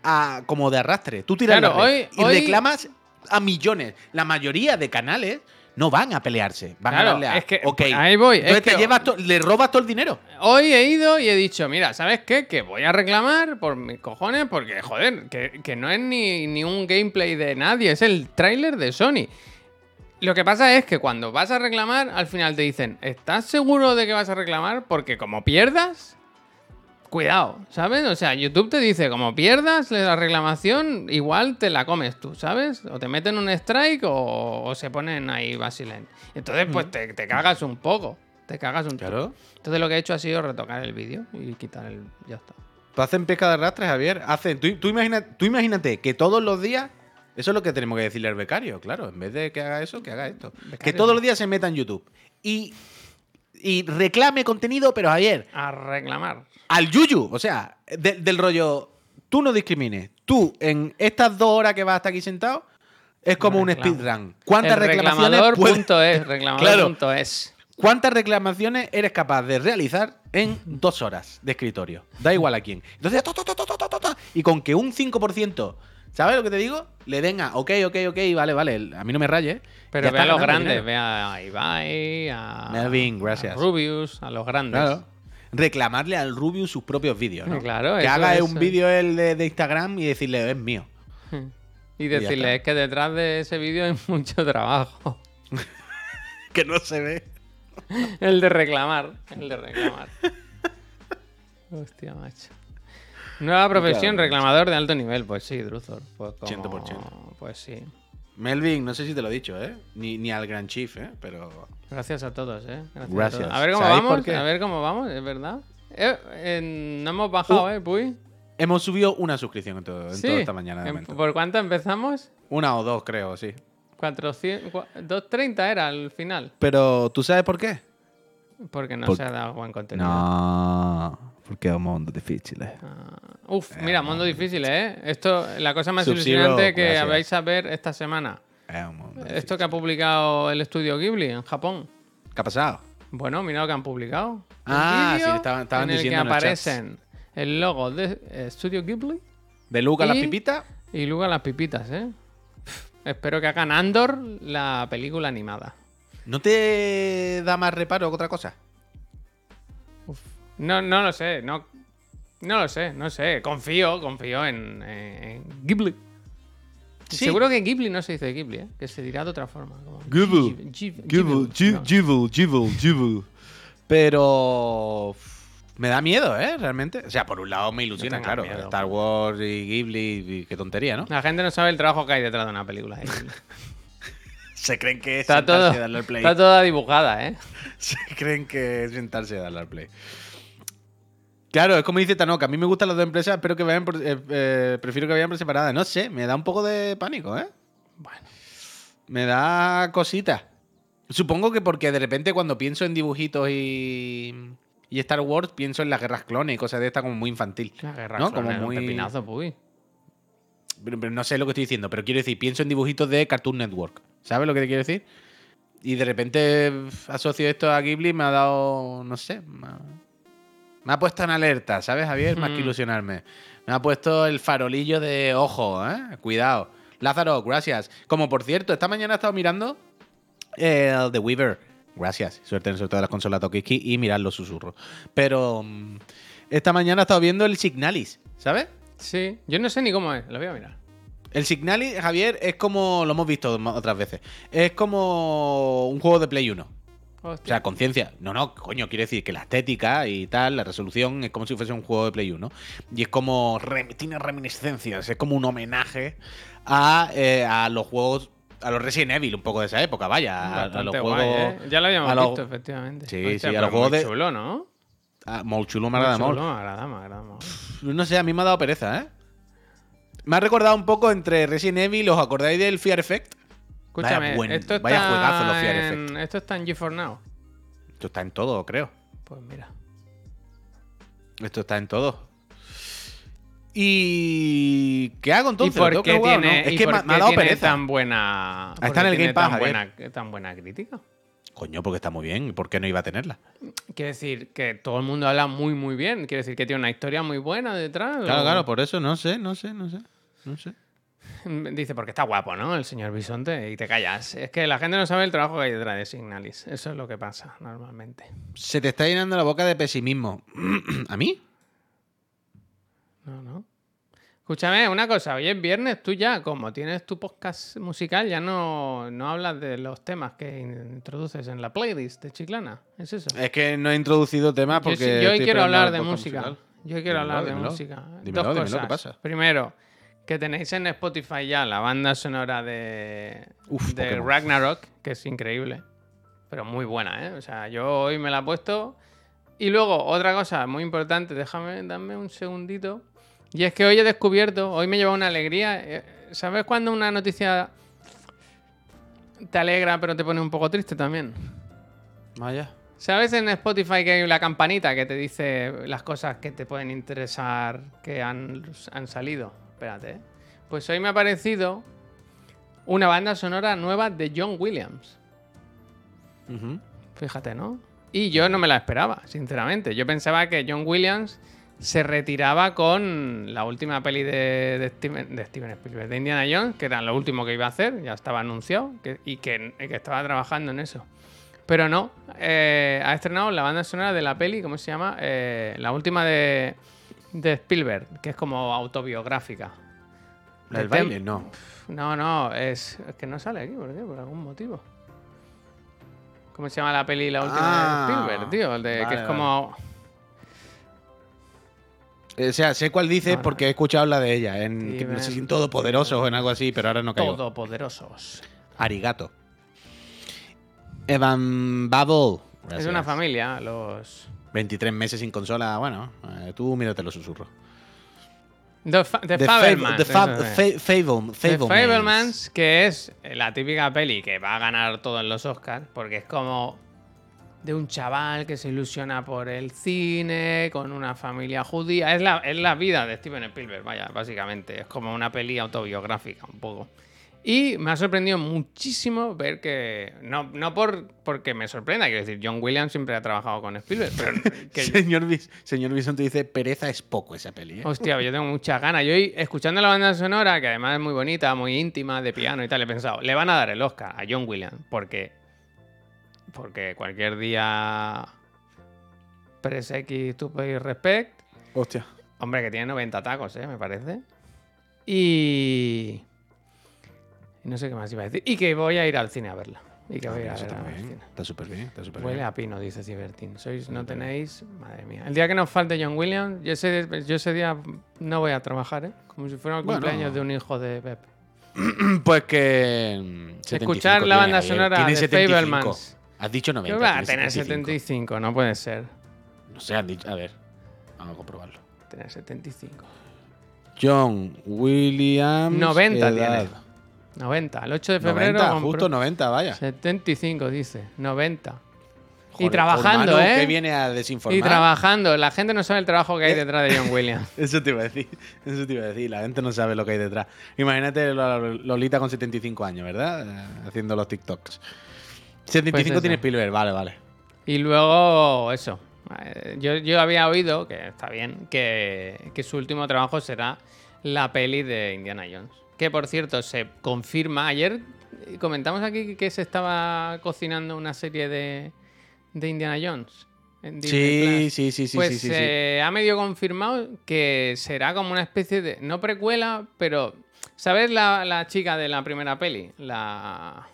a- como de arrastre. Tú tiras Claro, la red hoy- y hoy- reclamas a millones. La mayoría de canales no van a pelearse. Van Claro, a darle a. es que- ok. ahí voy, es te que- llevas le robas todo el dinero. Hoy he ido y he dicho, mira, ¿sabes qué? Que voy a reclamar por mis cojones porque, joder, que, que no es ni, ni un gameplay de nadie, es el tráiler de Sony. Lo que pasa es que cuando vas a reclamar, al final te dicen, ¿estás seguro de que vas a reclamar? Porque como pierdas, cuidado, ¿sabes? O sea, YouTube te dice, como pierdas la reclamación, igual te la comes tú, ¿sabes? O te meten un strike o, o se ponen ahí Basilen. Entonces, pues te, te cagas un poco. Te cagas un Claro. entonces lo que he hecho ha sido retocar el vídeo y quitar el. Ya está. Tú hacen pesca de arrastre, Javier. Hacen, tú, tú imagina- tú imagínate que todos los días. Eso es lo que tenemos que decirle al becario, claro. En vez de que haga eso, que haga esto. Que todos los días se meta en YouTube. Y, y reclame contenido, pero Javier, A reclamar. al yuyu. O sea, de- del rollo, tú no discrimines. Tú, en estas dos horas que vas hasta aquí sentado, es como un speedrun. ¿Cuántas El reclamaciones reclamador puedes- punto es, *laughs* reclamador punto es. ¿Cuántas reclamaciones eres capaz de realizar en dos horas de escritorio? Da igual a quién. Entonces, y con que un 5%, ¿sabes lo que te digo? Le den a, ok, ok, ok, vale, vale, a mí no me rayes. Pero Ya ve a los grandes, ve a Ibai, a. Melvin, gracias. a Rubius, a los grandes. Claro. Reclamarle al Rubius sus propios vídeos, ¿no? Claro, Que haga es, un eh. vídeo él de, de Instagram y decirle, es mío. Y ya decirle, es que detrás de ese vídeo hay mucho trabajo. *laughs* Que no se ve. El de reclamar. El de reclamar. Hostia, macho. Nueva profesión, Claro, reclamador de alto nivel. Pues sí, Druzor. Pues como... 100%. Pues sí. Melvin, no sé si te lo he dicho, ¿eh? Ni, ni al Gran Chief, ¿eh? Pero... Gracias a todos, ¿eh? Gracias. A, todos. a ver cómo ¿Sabéis por vamos. A ver cómo vamos, es verdad. Eh, eh, no hemos bajado, Uh. ¿eh, Puy? Hemos subido una suscripción en, todo, en Sí. toda esta mañana. de ¿En- momento. ¿Por cuánto empezamos? Una o dos, creo, sí. 400, cua- 230 era al final. Pero, ¿tú sabes por qué? Porque no Por- se ha dado buen contenido. No, porque es un mundo difícil. eh. Uf, mira, mundo difícil, ¿eh? Esto, la cosa más ilusionante que gracias. vais a ver esta semana. Es un mundo Esto que ha publicado el estudio Ghibli en Japón. ¿Qué ha pasado? Bueno, mira lo que han publicado. Ah, sí, estaban- estaban en el que aparecen el logo de eh, Studio Ghibli ¿De Luca la Y- pipita? y luego las pipitas, ¿eh? Espero que hagan Andor, la película animada. ¿No te da más reparo que otra cosa? No, no lo sé, no, no lo sé, no sé. Confío, confío en, en Ghibli. Sí. Seguro que Ghibli no se dice Ghibli, ¿eh? Que se dirá de otra forma. como Ghibli. Ghibli, gibble, gibble. Pero me da miedo, ¿eh? Realmente. O sea, por un lado me ilusiona, No claro. miedo. Star Wars y Ghibli, y qué tontería, ¿no? La gente no sabe el trabajo que hay detrás de una película. Ghibli. *laughs* Se creen que es Está, sentarse todo, y darle al play. está toda dibujada, ¿eh? *laughs* Se creen que es sentarse y darle al play. Claro, es como dice Tanoka. A mí me gustan las dos empresas, pero que vayan por- eh, eh, prefiero que vayan por separadas. No sé, me da un poco de pánico, ¿eh? Bueno. Me da cosita. Supongo que porque de repente cuando pienso en dibujitos y, y Star Wars, pienso en las guerras clones y cosas de esta como muy infantil. La guerra ¿no? clon Como muy... pepinazo, puy. Pero, pero no sé lo que estoy diciendo, pero quiero decir, pienso en dibujitos de Cartoon Network. ¿Sabes lo que te quiero decir? Y de repente asocio esto a Ghibli y me ha dado, no sé, me ha, me ha puesto en alerta, ¿sabes, Javier? Más que ilusionarme. Me ha puesto el farolillo de ojo, ¿eh? Cuidado. Lázaro, gracias. Como por cierto, esta mañana he estado mirando el The Weaver. Gracias. Suerte en sobre de las consolas Tokiski y mirad los susurros. Pero mm, esta mañana he estado viendo el Signalis, ¿sabes? Sí, yo no sé ni cómo es, lo voy a mirar. El Signalis, Javier, es como. Lo hemos visto otras veces. Es como un juego de Play 1. O sea, conciencia. No, no, coño, quiere decir que la estética y tal, la resolución, es como si fuese un juego de Play 1. Y es como. tiene reminiscencias, es como un homenaje a, eh, a los juegos. A los Resident Evil, un poco de esa época, vaya. A, a Bastante los guay, juegos. ¿eh? Ya lo habíamos los- visto, efectivamente. Sí, Hostia, sí, a los juegos de- chulo, ¿no? Ah, molt chulo, me agrada me agrada, me agrada. No sé, a mí me ha dado pereza, ¿eh? Me ha recordado un poco entre Resident Evil, ¿os acordáis del Fear Effect? Escúchame, buen- esto, está vaya juegazo los Fear en, esto está en GeForce Now. Esto está en todo, creo. Pues mira. Esto está en todo. ¿Y qué hago entonces? ¿Y ¿Lo por qué jugar no? tiene, Es y que por me, me ha dado tiene pereza. tan buena. Está por en el Game Pass, tan buena, tan buena crítica? Coño, porque está muy bien. ¿Por qué no iba a tenerla? Quiere decir que todo el mundo habla muy, muy bien. Quiere decir que tiene una historia muy buena detrás. Claro, o- claro, por eso no sé, no sé, no sé. No sé. Dice, porque está guapo, ¿no? El señor Bisonte. Y te callas. Es que la gente no sabe el trabajo que hay detrás de Signalis. Eso es lo que pasa normalmente. Se te está llenando la boca de pesimismo. *clears throat* ¿A mí? No, no. Escúchame, una cosa, hoy es viernes, tú ya, como tienes tu podcast musical, ya no, no hablas de los temas que introduces en la playlist de Chiclana. ¿Es eso? Es que no he introducido temas Yo, porque. sí- yo hoy quiero hablar de música. musical. Yo quiero Dímelo, hablar de dímelo. música. Dímelo, Dos cosas. ¿qué pasa? Primero, que tenéis en Spotify ya la banda sonora de, Uf, de Pokémon. Ragnarok, que es increíble. Pero muy buena, ¿eh? O sea, yo hoy me la he puesto. Y luego, otra cosa muy importante, déjame, dame un segundito. Y es que hoy he descubierto, hoy me lleva una alegría. eh, ¿Sabes cuando una noticia te alegra pero te pone un poco triste también? Vaya. ¿Sabes en Spotify que hay la campanita que te dice las cosas que te pueden interesar que han, han salido? Espérate. ¿eh? Pues hoy me ha aparecido una banda sonora nueva de John Williams. Fíjate, ¿no? Y yo no me la esperaba, sinceramente. Yo pensaba que John Williams se retiraba con la última peli de, de Steven, de Steven Spielberg, de Indiana Jones, que era lo último que iba a hacer, ya estaba anunciado, que- y que, y que estaba trabajando en eso. Pero no, eh, ha estrenado la banda sonora de la peli, ¿cómo se llama? Eh, la última de, de Spielberg, que es como autobiográfica. ¿La del De tem- baile? No. No, no, es, es que no sale aquí, ¿por qué? Por algún motivo. ¿Cómo se llama la peli la última Ah, de Spielberg, tío? El de, que es como... O sea, sé cuál dices porque he escuchado hablar de ella. En, que no sé si en Todopoderosos o en algo así, pero ahora no caigo. Todopoderosos. Arigato. Evan Bubble. Es una familia, los... 23 meses sin consola. Bueno, eh, tú mírate los susurros. The, Fa- The The Fabelmans, Fab- The Fab-. Fa- Fable- The Fablemans. Fablemans, que es la típica peli que va a ganar todos los Oscars, porque es como de un chaval que se ilusiona por el cine, con una familia judía. Es la, es la vida de Steven Spielberg, vaya, básicamente. Es como una peli autobiográfica, un poco. Y me ha sorprendido muchísimo ver que. No, no por porque me sorprenda, quiero decir, John Williams siempre ha trabajado con Spielberg, pero *laughs* que Señor, señor Bison te dice, pereza es poco esa peli. ¿eh? Hostia, yo tengo muchas ganas. Yo hoy, escuchando la banda sonora, que además es muy bonita, muy íntima, de piano y tal, he pensado, le van a dar el Oscar a John Williams, porque. Porque cualquier día. Press X, tu pay respect. Hostia. Hombre, que tiene 90 tacos, ¿eh? Me parece. Y. y no sé qué más iba a decir. Y que voy a ir al cine a verla. Y que voy a ir a verla está al bien, cine. Está súper bien, está súper Huele bien. a pino, dice Cibertin. Sois, no tenéis. Madre mía. El día que nos falte John Williams, yo ese, yo ese día no voy a trabajar, ¿eh? Como si fuera el Bueno. cumpleaños de un hijo de Pep. Pues que... 75 *coughs* Escuchar la banda Javier. sonora de 75. Fabelmans. Has dicho 90. ¿Qué va a tener 75? No puede ser. No sé, han dicho... A ver, vamos a comprobarlo. Tener 75. John Williams... 90 edad. tiene. 90. El 8 de febrero. 90, compró- justo 90, vaya. 75, dice. 90. y trabajando, Manu, ¿eh? que viene a desinformar. Y trabajando. La gente no sabe el trabajo que hay Eh. detrás de John Williams. *laughs* Eso te iba a decir. Eso te iba a decir. La gente no sabe lo que hay detrás. Imagínate Lolita con 75 años, ¿verdad? Eh, Haciendo los TikToks. 75 Pues tiene Spielberg, vale, vale. Y luego, eso. eh, Yo, yo había oído, que está bien, que, que su último trabajo será la peli de Indiana Jones. Que por cierto, se confirma. Ayer eh, comentamos aquí que se estaba cocinando una serie de, de Indiana Jones. Sí, sí, sí, sí, pues sí, sí, sí. se ha medio confirmado que será como una especie de. No precuela, pero. ¿Sabes la, la chica de la primera peli? La.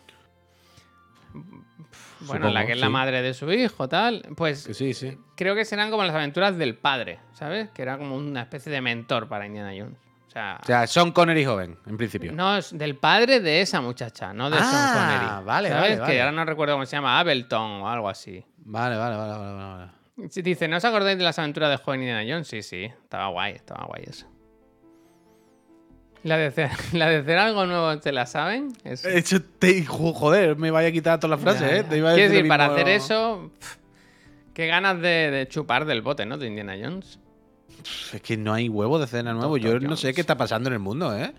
Bueno, la que es la madre de su hijo, tal. Pues Que sí, sí. creo que serán como las aventuras del padre, ¿sabes? Que era como una especie de mentor para Indiana Jones. O sea, O sea, Sean Connery joven, en principio. no es del padre de esa muchacha, no de Sean Ah, Connery. vale, ¿sabes? vale, vale. Que ahora no recuerdo cómo se llama, Ableton o algo así. Vale, vale, vale, vale, vale, Dice, ¿no os acordáis de las aventuras de joven Indiana Jones? Sí, sí, estaba guay, estaba guay eso. La de hacer, *laughs* la de hacer algo nuevo, ¿te la saben? Es- He hecho, te, jo- joder, me vaya a quitar todas las frases, Ya, ¿eh? Te iba a decir para mismo- hacer eso, qué ganas de, de chupar del bote, ¿no? De Indiana Jones. Es que no hay huevo de cena nuevo. Yo no sé qué está pasando en el mundo, ¿eh?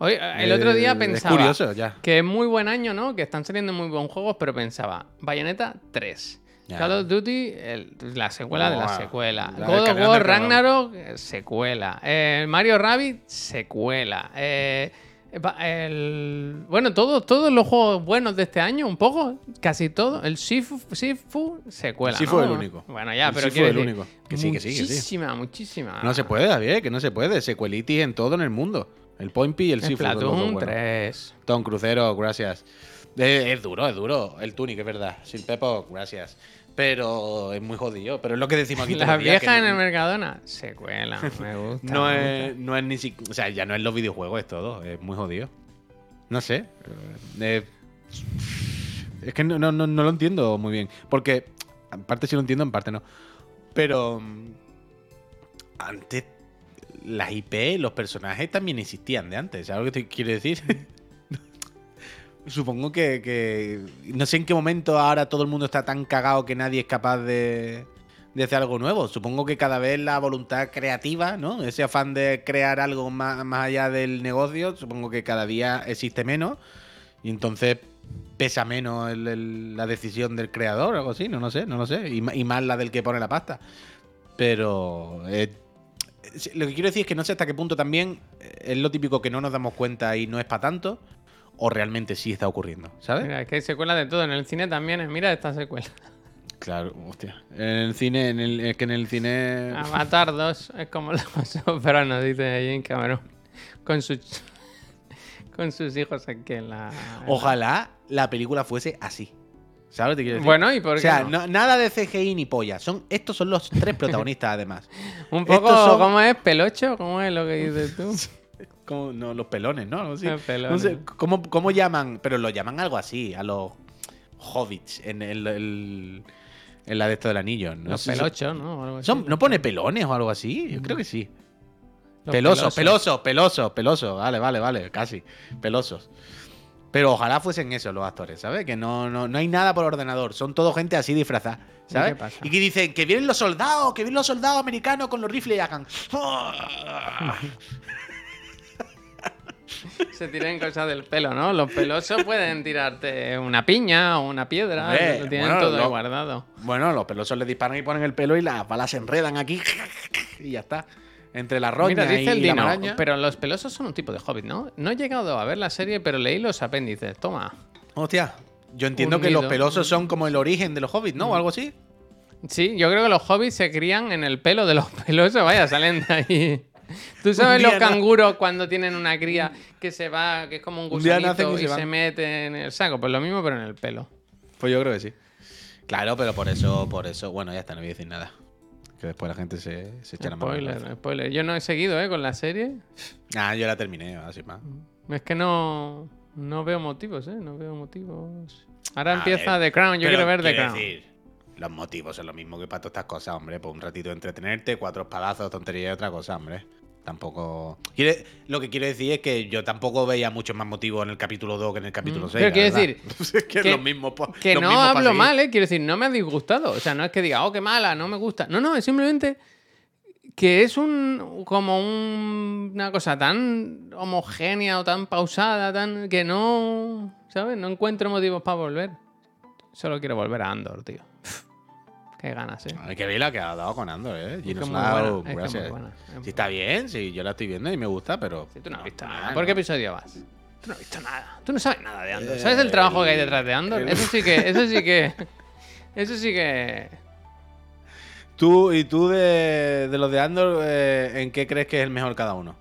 Hoy, el otro día Eh, pensaba Es curioso, ya. que es muy buen año, ¿no? Que están saliendo muy buenos juegos, pero pensaba, Bayonetta 3. Ya. Call of Duty, el- la secuela de la secuela. La God of War. Ragnarok, eh, secuela. Eh, Mario Rabbit, secuela. Eh, el- bueno, todos, todos los juegos buenos de este año, un poco, casi todo. El Sifu, Sifu secuela. Sí ¿no? fue el único. Bueno, ya, El pero Sifu el decir, único. Que sí, que sí, que sí. Muchísima, muchísima. No se puede, Javier, que no se puede. Sequelitis en todo en el mundo. El Point y el Sifu. son los dos Splatoon buenos. 3. Tom Crucero, gracias. Eh, es duro, es duro. El Tunic, es verdad. Sin Pepo, gracias. Pero es muy jodido. Pero es lo que decimos aquí. todos La los días, vieja que en el Mercadona, secuela, me gusta. No es, no es ni siquiera. O sea, ya no es los videojuegos, es todo. Es muy jodido. No sé. Eh, es que no, no, no, no lo entiendo muy bien. Porque, en parte sí lo entiendo, en parte no. Pero. mm, Antes. Las IP, los personajes también existían de antes. ¿Sabes lo que te quiero decir? Supongo que, No sé en qué momento ahora todo el mundo está tan cagado que nadie es capaz de, de hacer algo nuevo. Supongo que cada vez la voluntad creativa, ¿no? Ese afán de crear algo más, más allá del negocio, supongo que cada día existe menos. Y entonces pesa menos la decisión del creador o algo así, no, no sé, no lo sé. Y, más la del que pone la pasta. Pero eh, lo que quiero decir es que no sé hasta qué punto también eh, es lo típico que no nos damos cuenta y no es para tanto, o realmente sí está ocurriendo, ¿sabes? Mira, es que hay secuelas de todo. En el cine también. es- Mira esta secuela. Claro, hostia. En el cine, en el, es que en el cine. *laughs* Avatar 2 es como los *laughs* sopranos, dice Jane Cameron. Con sus, *laughs* con sus hijos aquí en la. Ojalá la película fuese así. ¿Sabes lo te quiero decir? Bueno, ¿y por o qué sea, no? no- nada de CGI ni polla. Son, estos son los tres protagonistas, además. Un poco, son- ¿cómo es? ¿Pelocho? ¿Cómo es lo que dices tú? Como, no, los pelones, ¿no? Pelones. No sé, ¿cómo, cómo llaman? Pero lo llaman algo así, a los hobbits en, el, el- en la de esto del anillo. No Los si- pelochos, ¿no? Algo así. son- ¿No pone pelones o algo así? Yo creo que sí. Los pelosos, pelosos, pelosos, pelosos. Vale, vale, vale, casi. Pelosos. Pero ojalá fuesen esos los actores, ¿sabes? Que no, no, no hay nada por ordenador. Son todo gente así disfrazada, ¿sabes? qué pasa? Y que dicen que vienen los soldados, que vienen los soldados americanos con los rifles y hagan. *laughs* Se tiran cosas del pelo, ¿no? Los pelosos pueden tirarte una piña o una piedra. Hombre, lo tienen bueno, todo lo- guardado. Bueno, los pelosos les disparan y ponen el pelo y las balas se enredan aquí. *laughs* Y ya está. Entre la roña Mira, dice y el la Dino, maraña. pero los pelosos son un tipo de hobbit, ¿no? No he llegado a ver la serie, pero leí los apéndices. Toma. Hostia, yo entiendo Un que los pelosos son como el origen de los hobbits, ¿no? O algo así. Sí, yo creo que los hobbits se crían en el pelo de los *laughs* pelosos. Vaya, salen de ahí. *laughs* ¿Tú sabes Un los canguros cuando tienen una cría que se va, que es como un Un gusanito nacen y se mete en el saco? Pues lo mismo, pero en el pelo. Pues yo creo que sí. Claro, pero por eso, por eso, bueno, ya está, no voy a decir nada. Que después la gente se, se echa la mano. en la Spoiler, spoiler. Yo no he seguido, ¿eh? Con la serie. Ah, yo la terminé, así más. Es que no, no veo motivos, ¿eh? No veo motivos. Ahora A empieza ver, The Crown. Yo quiero ver The Crown. decir, los motivos son lo mismo que para todas estas cosas, hombre. Por un ratito entretenerte, cuatro espadazos, tontería y otra cosa, hombre. Tampoco. Quiere- Lo que quiero decir es que yo tampoco veía muchos más motivos en el capítulo 2 que en el capítulo Mm. 6. Pero quiero decir *laughs* que, que- es lo mismo. po- Que lo no mismo hablo mal, ¿eh? Quiero decir, no me ha disgustado. O sea, no es que diga, oh, qué mala, no me gusta. No, no, es simplemente que es un como un- una cosa tan homogénea o tan pausada, tan que no, ¿sabes? No encuentro motivos para volver. Solo quiero volver a Andor, tío. Qué ganas, ¿eh? Ay, qué bien la que ha dado con Andor, eh. Gino que es buena, es que es buena, es Sí, está bien, sí, yo la estoy viendo y me gusta, pero. Si tú no has visto nada. ¿Por qué episodio vas? Tú no has visto nada. Tú no sabes nada de Andor. ¿Sabes el trabajo que hay detrás de Andor? Eso sí que, eso sí que, *laughs* eso sí que. Tú, ¿Y tú de, de los de Andor, eh, en qué crees que es el mejor cada uno?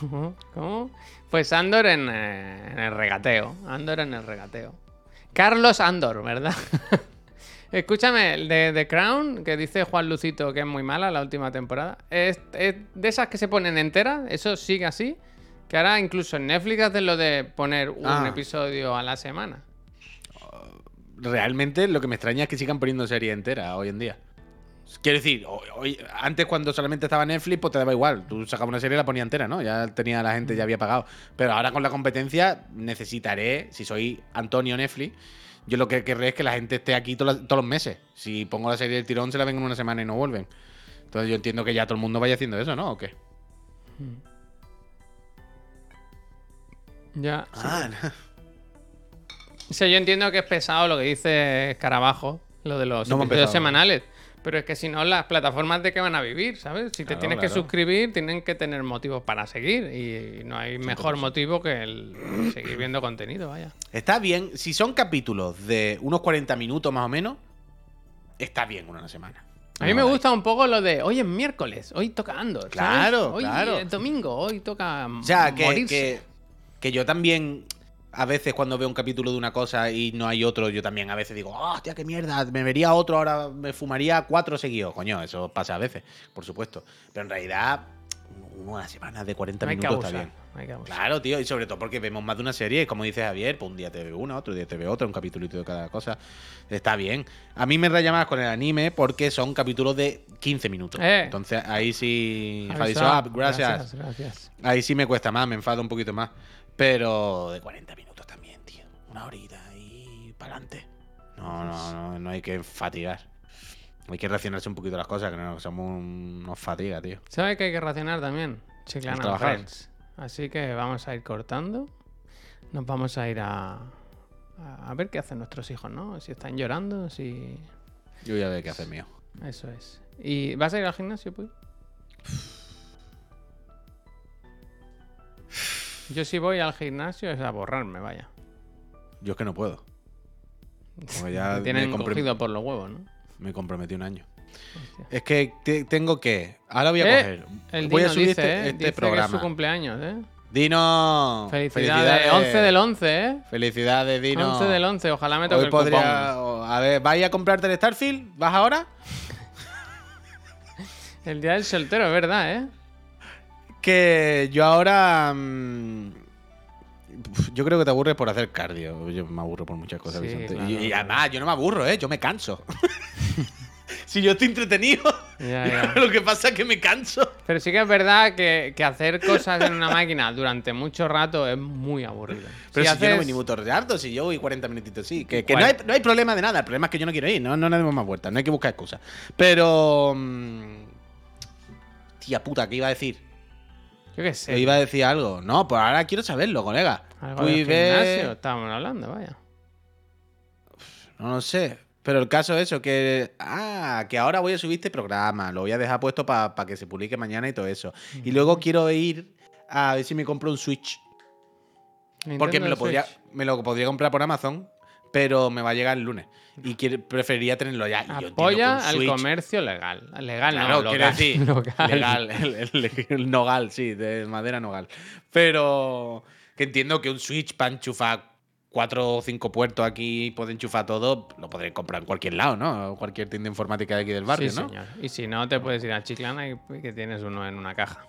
¿Cómo? ¿Cómo? Pues Andor en, eh, en el regateo. Andor en el regateo. Carlos Andor, ¿verdad? *laughs* Escúchame, el de The Crown, que dice Juan Lucito que es muy mala la última temporada. Es, es de esas que se ponen enteras, eso sigue así. Que ahora incluso en Netflix hacen lo de poner un Ah. episodio a la semana. Realmente lo que me extraña es que sigan poniendo serie entera hoy en día. Quiero decir, hoy- antes cuando solamente estaba Netflix, pues te daba igual. Tú sacabas una serie y la ponía entera, ¿no? Ya tenía la gente, ya había pagado. Pero ahora con la competencia necesitaré, si soy Antonio Netflix, yo lo que querré es que la gente esté aquí todos los- meses. Si pongo la serie del tirón, se la ven en una semana y no vuelven. Entonces yo entiendo que ya todo el mundo vaya haciendo eso, ¿no? ¿O qué? Ya. Ah, O sea, yo entiendo que es pesado lo que dice Escarabajo, lo de los No episodios semanales. Pero es que si no, las plataformas de qué van a vivir, ¿sabes? Si te Claro, tienes que suscribir, tienen que tener motivos para seguir. Y no hay mejor motivo que el seguir viendo contenido, vaya. Está bien. Si son capítulos de unos 40 minutos más o menos, está bien una semana. A mí me gusta un poco lo de hoy es miércoles, hoy toca Andor. ¿sabes? Claro, hoy claro. es domingo, hoy toca O sea, que, morirse. que, que yo también, a veces cuando veo un capítulo de una cosa y no hay otro, yo también a veces digo, ¡oh, hostia, qué mierda! Me vería otro, ahora me fumaría cuatro seguidos. Coño, eso pasa a veces, por supuesto. Pero en realidad, una semana de 40 No hay que minutos abusar. está bien. abusar. Claro, tío, y sobre todo porque vemos más de una serie, como dice Javier, pues un día te ve una, otro día te ve otra, un capítulo de cada cosa. Está bien. A mí me raya más con el anime porque son capítulos de 15 minutos. Eh. Entonces ahí sí. Javi. Gracias, gracias. Ahí sí me cuesta más, me enfado un poquito más. Pero de 40 minutos también, tío. Una horita y para adelante. No, no, no, no hay que fatigar. Hay que racionarse un poquito las cosas, que no somos unos fatiga, tío. ¿Sabes que hay que racionar también? Chiclana. Friends. Así que vamos a ir cortando. Nos vamos a ir a, a, ver qué hacen nuestros hijos, ¿no? Si están llorando, si... Yo ya ver qué hacer mío. Eso es. ¿Y vas a ir al gimnasio, pues? *sighs* *sighs* Yo si voy al gimnasio es a borrarme, vaya. Yo es que no puedo. Porque ya *laughs* Me tienen me, cogido por los huevos, ¿no? me comprometí un año. Hostia. Es que te- tengo que. Ahora voy a Eh, coger. El voy a subir dice, este, ¿eh? este Dice que es programa. su cumpleaños, ¿eh? Dino. Felicidades. 11 del 11, ¿eh? Felicidades, Dino. 11 del 11, ojalá me toque Hoy el podría. cupón. A ver, ¿vais a comprarte el Starfield? ¿Vas ahora? El día del soltero, es verdad, ¿eh? Que yo ahora. mm, yo creo que te aburres por hacer cardio. Yo me aburro por muchas cosas, Sí, Vicente. claro. Y, y además, yo no me aburro, ¿eh? Yo me canso. *laughs* si yo estoy entretenido, Ya, ya. lo que pasa es que me canso. Pero sí que es verdad que, que hacer cosas en una máquina durante mucho rato es muy aburrido. Pero si, Si yo no voy ni mucho si yo voy 40 minutitos, sí. Que, que no, hay, no hay problema de nada, el problema es que yo no quiero ir, no, no le demos más vueltas, no hay que buscar excusas. Pero. mm, Tía puta, ¿qué iba a decir? Yo qué sé. iba a decir algo. No, pues ahora quiero saberlo, colega. Algo del gimnasio estábamos hablando, vaya. No lo sé. Pero el caso es eso, que. Ah, que ahora voy a subir este programa. Lo voy a dejar puesto para que se publique mañana y todo eso. Y luego quiero ir a ver si me compro un Switch. Porque me lo, podría, me lo podría comprar por Amazon, pero me va a llegar el lunes. Y quiere- preferiría tenerlo ya. Y yo Apoya al comercio legal. Legal Claro, no, quiero local. decir, *laughs* Local. legal, el, el- el nogal, sí, de madera nogal. Pero que entiendo que un Switch para enchufar cuatro o cinco puertos aquí y poder enchufar todo, lo podré comprar en cualquier lado, ¿no? Cualquier tienda informática de aquí del barrio, sí, ¿no? señor. Y si no, te puedes ir a Chiclana y que tienes uno en una caja.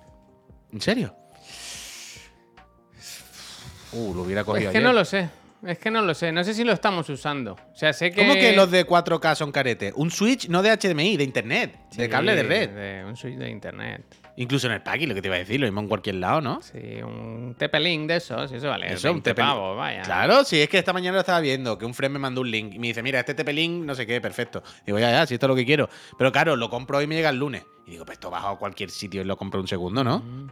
¿En serio? Uh, lo hubiera cogido Es que ayer. no lo sé. Es que no lo sé. No sé si lo estamos usando. O sea, sé que. ¿Cómo que los de 4K son carete? Un Switch no de HDMI, de internet, de cable de red. De un switch de internet. Incluso en el packing, lo que te iba a decir, lo mismo en cualquier lado, ¿no? Sí, un TP-Link de esos. Eso vale. Eso, un 20 TP-Link. pavos, vaya. Claro, sí, es que esta mañana lo estaba viendo, que un friend me mandó un link y me dice, mira, este TP-Link, no sé qué, perfecto. Digo, ya, ya, si esto es lo que quiero. Pero claro, lo compro hoy y me llega el lunes. Y digo, pues esto bajo a cualquier sitio y lo compro un segundo, ¿no? Mm.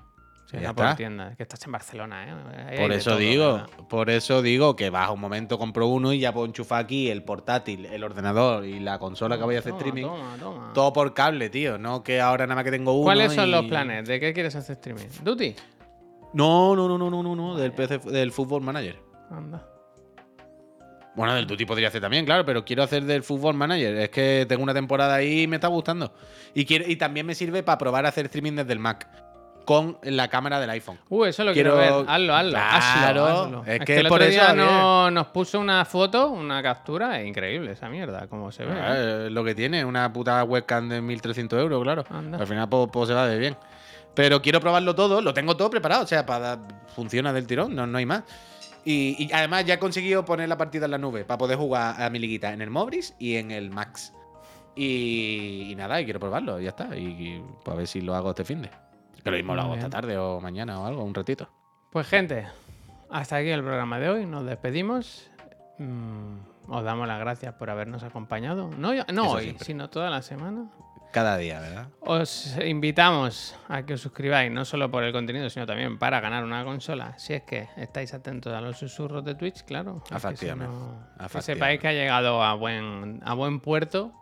Sí, Ya por tienda. Que estás en Barcelona, ¿eh? Ahí Por eso todo, digo, ¿verdad? por eso digo que bajo un momento compro uno y ya puedo enchufar aquí el portátil, el ordenador y la consola que voy a hacer Toma, streaming. Toma, toma. Todo por cable, tío. No que ahora nada más que tengo uno. ¿Cuáles son y- los planes? ¿De qué quieres hacer streaming? ¿Duty? No, no, no, no, no, no, no. Del PC, del Football Manager. Anda. Bueno, del Duty podría hacer también, claro, pero quiero hacer del Football Manager. Es que tengo una temporada ahí y me está gustando. Y, quiero, y también me sirve para probar a hacer streaming desde el Mac. Con la cámara del iPhone. Uh, eso lo quiero, Quiero- ver. Hazlo, hazlo. Claro, hazlo, hazlo. es Es, que el por otro eso, día no- nos puso una foto, una captura. Es increíble esa mierda, cómo se ve. Ah, ¿eh? es lo que tiene, una puta webcam de 1300 euros, claro. Anda. Al final pues, pues se va de bien. Pero quiero probarlo todo, lo tengo todo preparado, o sea, para funciona del tirón, no, no hay más. Y, y además ya he conseguido poner la partida en la nube para poder jugar a mi liguita en el Mobris y en el Max. Y, y nada, y quiero probarlo, y ya está. Y, y, pues a ver si lo hago este fin de. Que lo mismo lo hago esta tarde o mañana o algo, un ratito. Pues gente, hasta aquí el programa de hoy. Nos despedimos. Mm, os damos las gracias por habernos acompañado. No, hoy, siempre. sino toda la semana. Cada día, ¿verdad? Os invitamos a que os suscribáis, no solo por el contenido, sino también para ganar una consola. Si es que estáis atentos a los susurros de Twitch, claro. Es que si Efectivamente, no- Que efectivamente. sepáis que ha llegado a buen, a buen puerto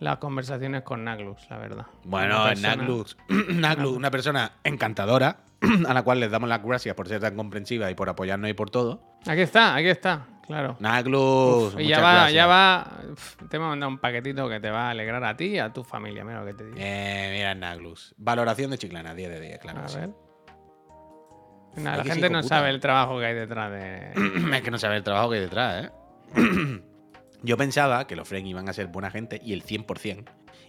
las conversaciones con Naglus, la verdad. Bueno, persona- *clears throat* Naglus, Naglus, una persona encantadora, *clears throat* a la cual les damos las gracias por ser tan comprensiva y por apoyarnos y por todo. Aquí está, aquí está, claro. Naglus, y ya va, gracias. ya va. uf, Te hemos mandado un paquetito que te va a alegrar a ti y a tu familia. Mira lo que te digo. Eh, mira, Naglus. Valoración de Chiclana, 10 de 10, claro. a sí. ver. Ay, la gente no puta. sabe el trabajo que hay detrás de. *clears throat* es que no sabe el trabajo que hay detrás, ¿eh? Yo pensaba que los Fren iban a ser buena gente y el 100%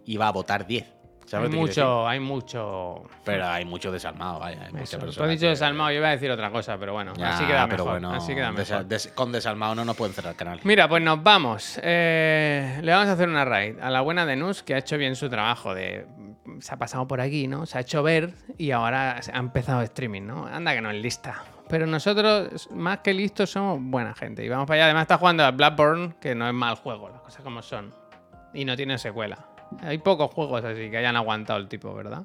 iba a votar 10. ¿Sabes hay mucho, hay mucho. Pero hay mucho desalmado, vaya. Hay muchas Eso. Tú has dicho que- desalmado, yo iba a decir otra cosa, pero bueno, Ya, así queda pero mejor. bueno, así queda mejor. des- con desalmado no nos pueden cerrar el canal. Mira, pues nos vamos. Eh, le vamos a hacer una raid a la buena de Nus, que ha hecho bien su trabajo de... Se ha pasado por aquí, ¿no? Se ha hecho ver y ahora ha empezado streaming, ¿no? Anda que no es lista. Pero nosotros, más que listos, somos buena gente. Y vamos para allá. Además está jugando a Blackburn, que no es mal juego, las cosas como son. Y no tiene secuela. Hay pocos juegos así que hayan aguantado el tipo, ¿verdad?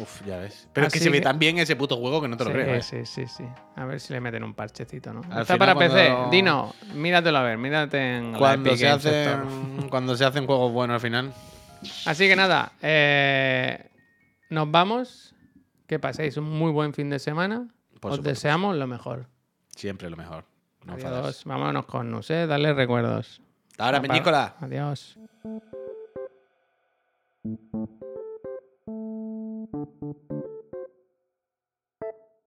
Uf, ya ves. Pero es que se ve que- tan bien ese puto juego que no te lo sí, creo. ¿eh? sí, sí, sí. A ver si le meten un parchecito, ¿no? Al Está final para PC. cuando- Dino, míratelo a ver, mírate en la Cuando Epic se, hacen, cuando se hacen juegos buenos al final. Así que nada, eh, nos vamos. Que paséis un muy buen fin de semana. Por Os supuesto. deseamos lo mejor. Siempre lo mejor. No fadas. Adiós. Vámonos con ¿eh? Dale recuerdos. Hasta ahora, Peñícola. Adiós.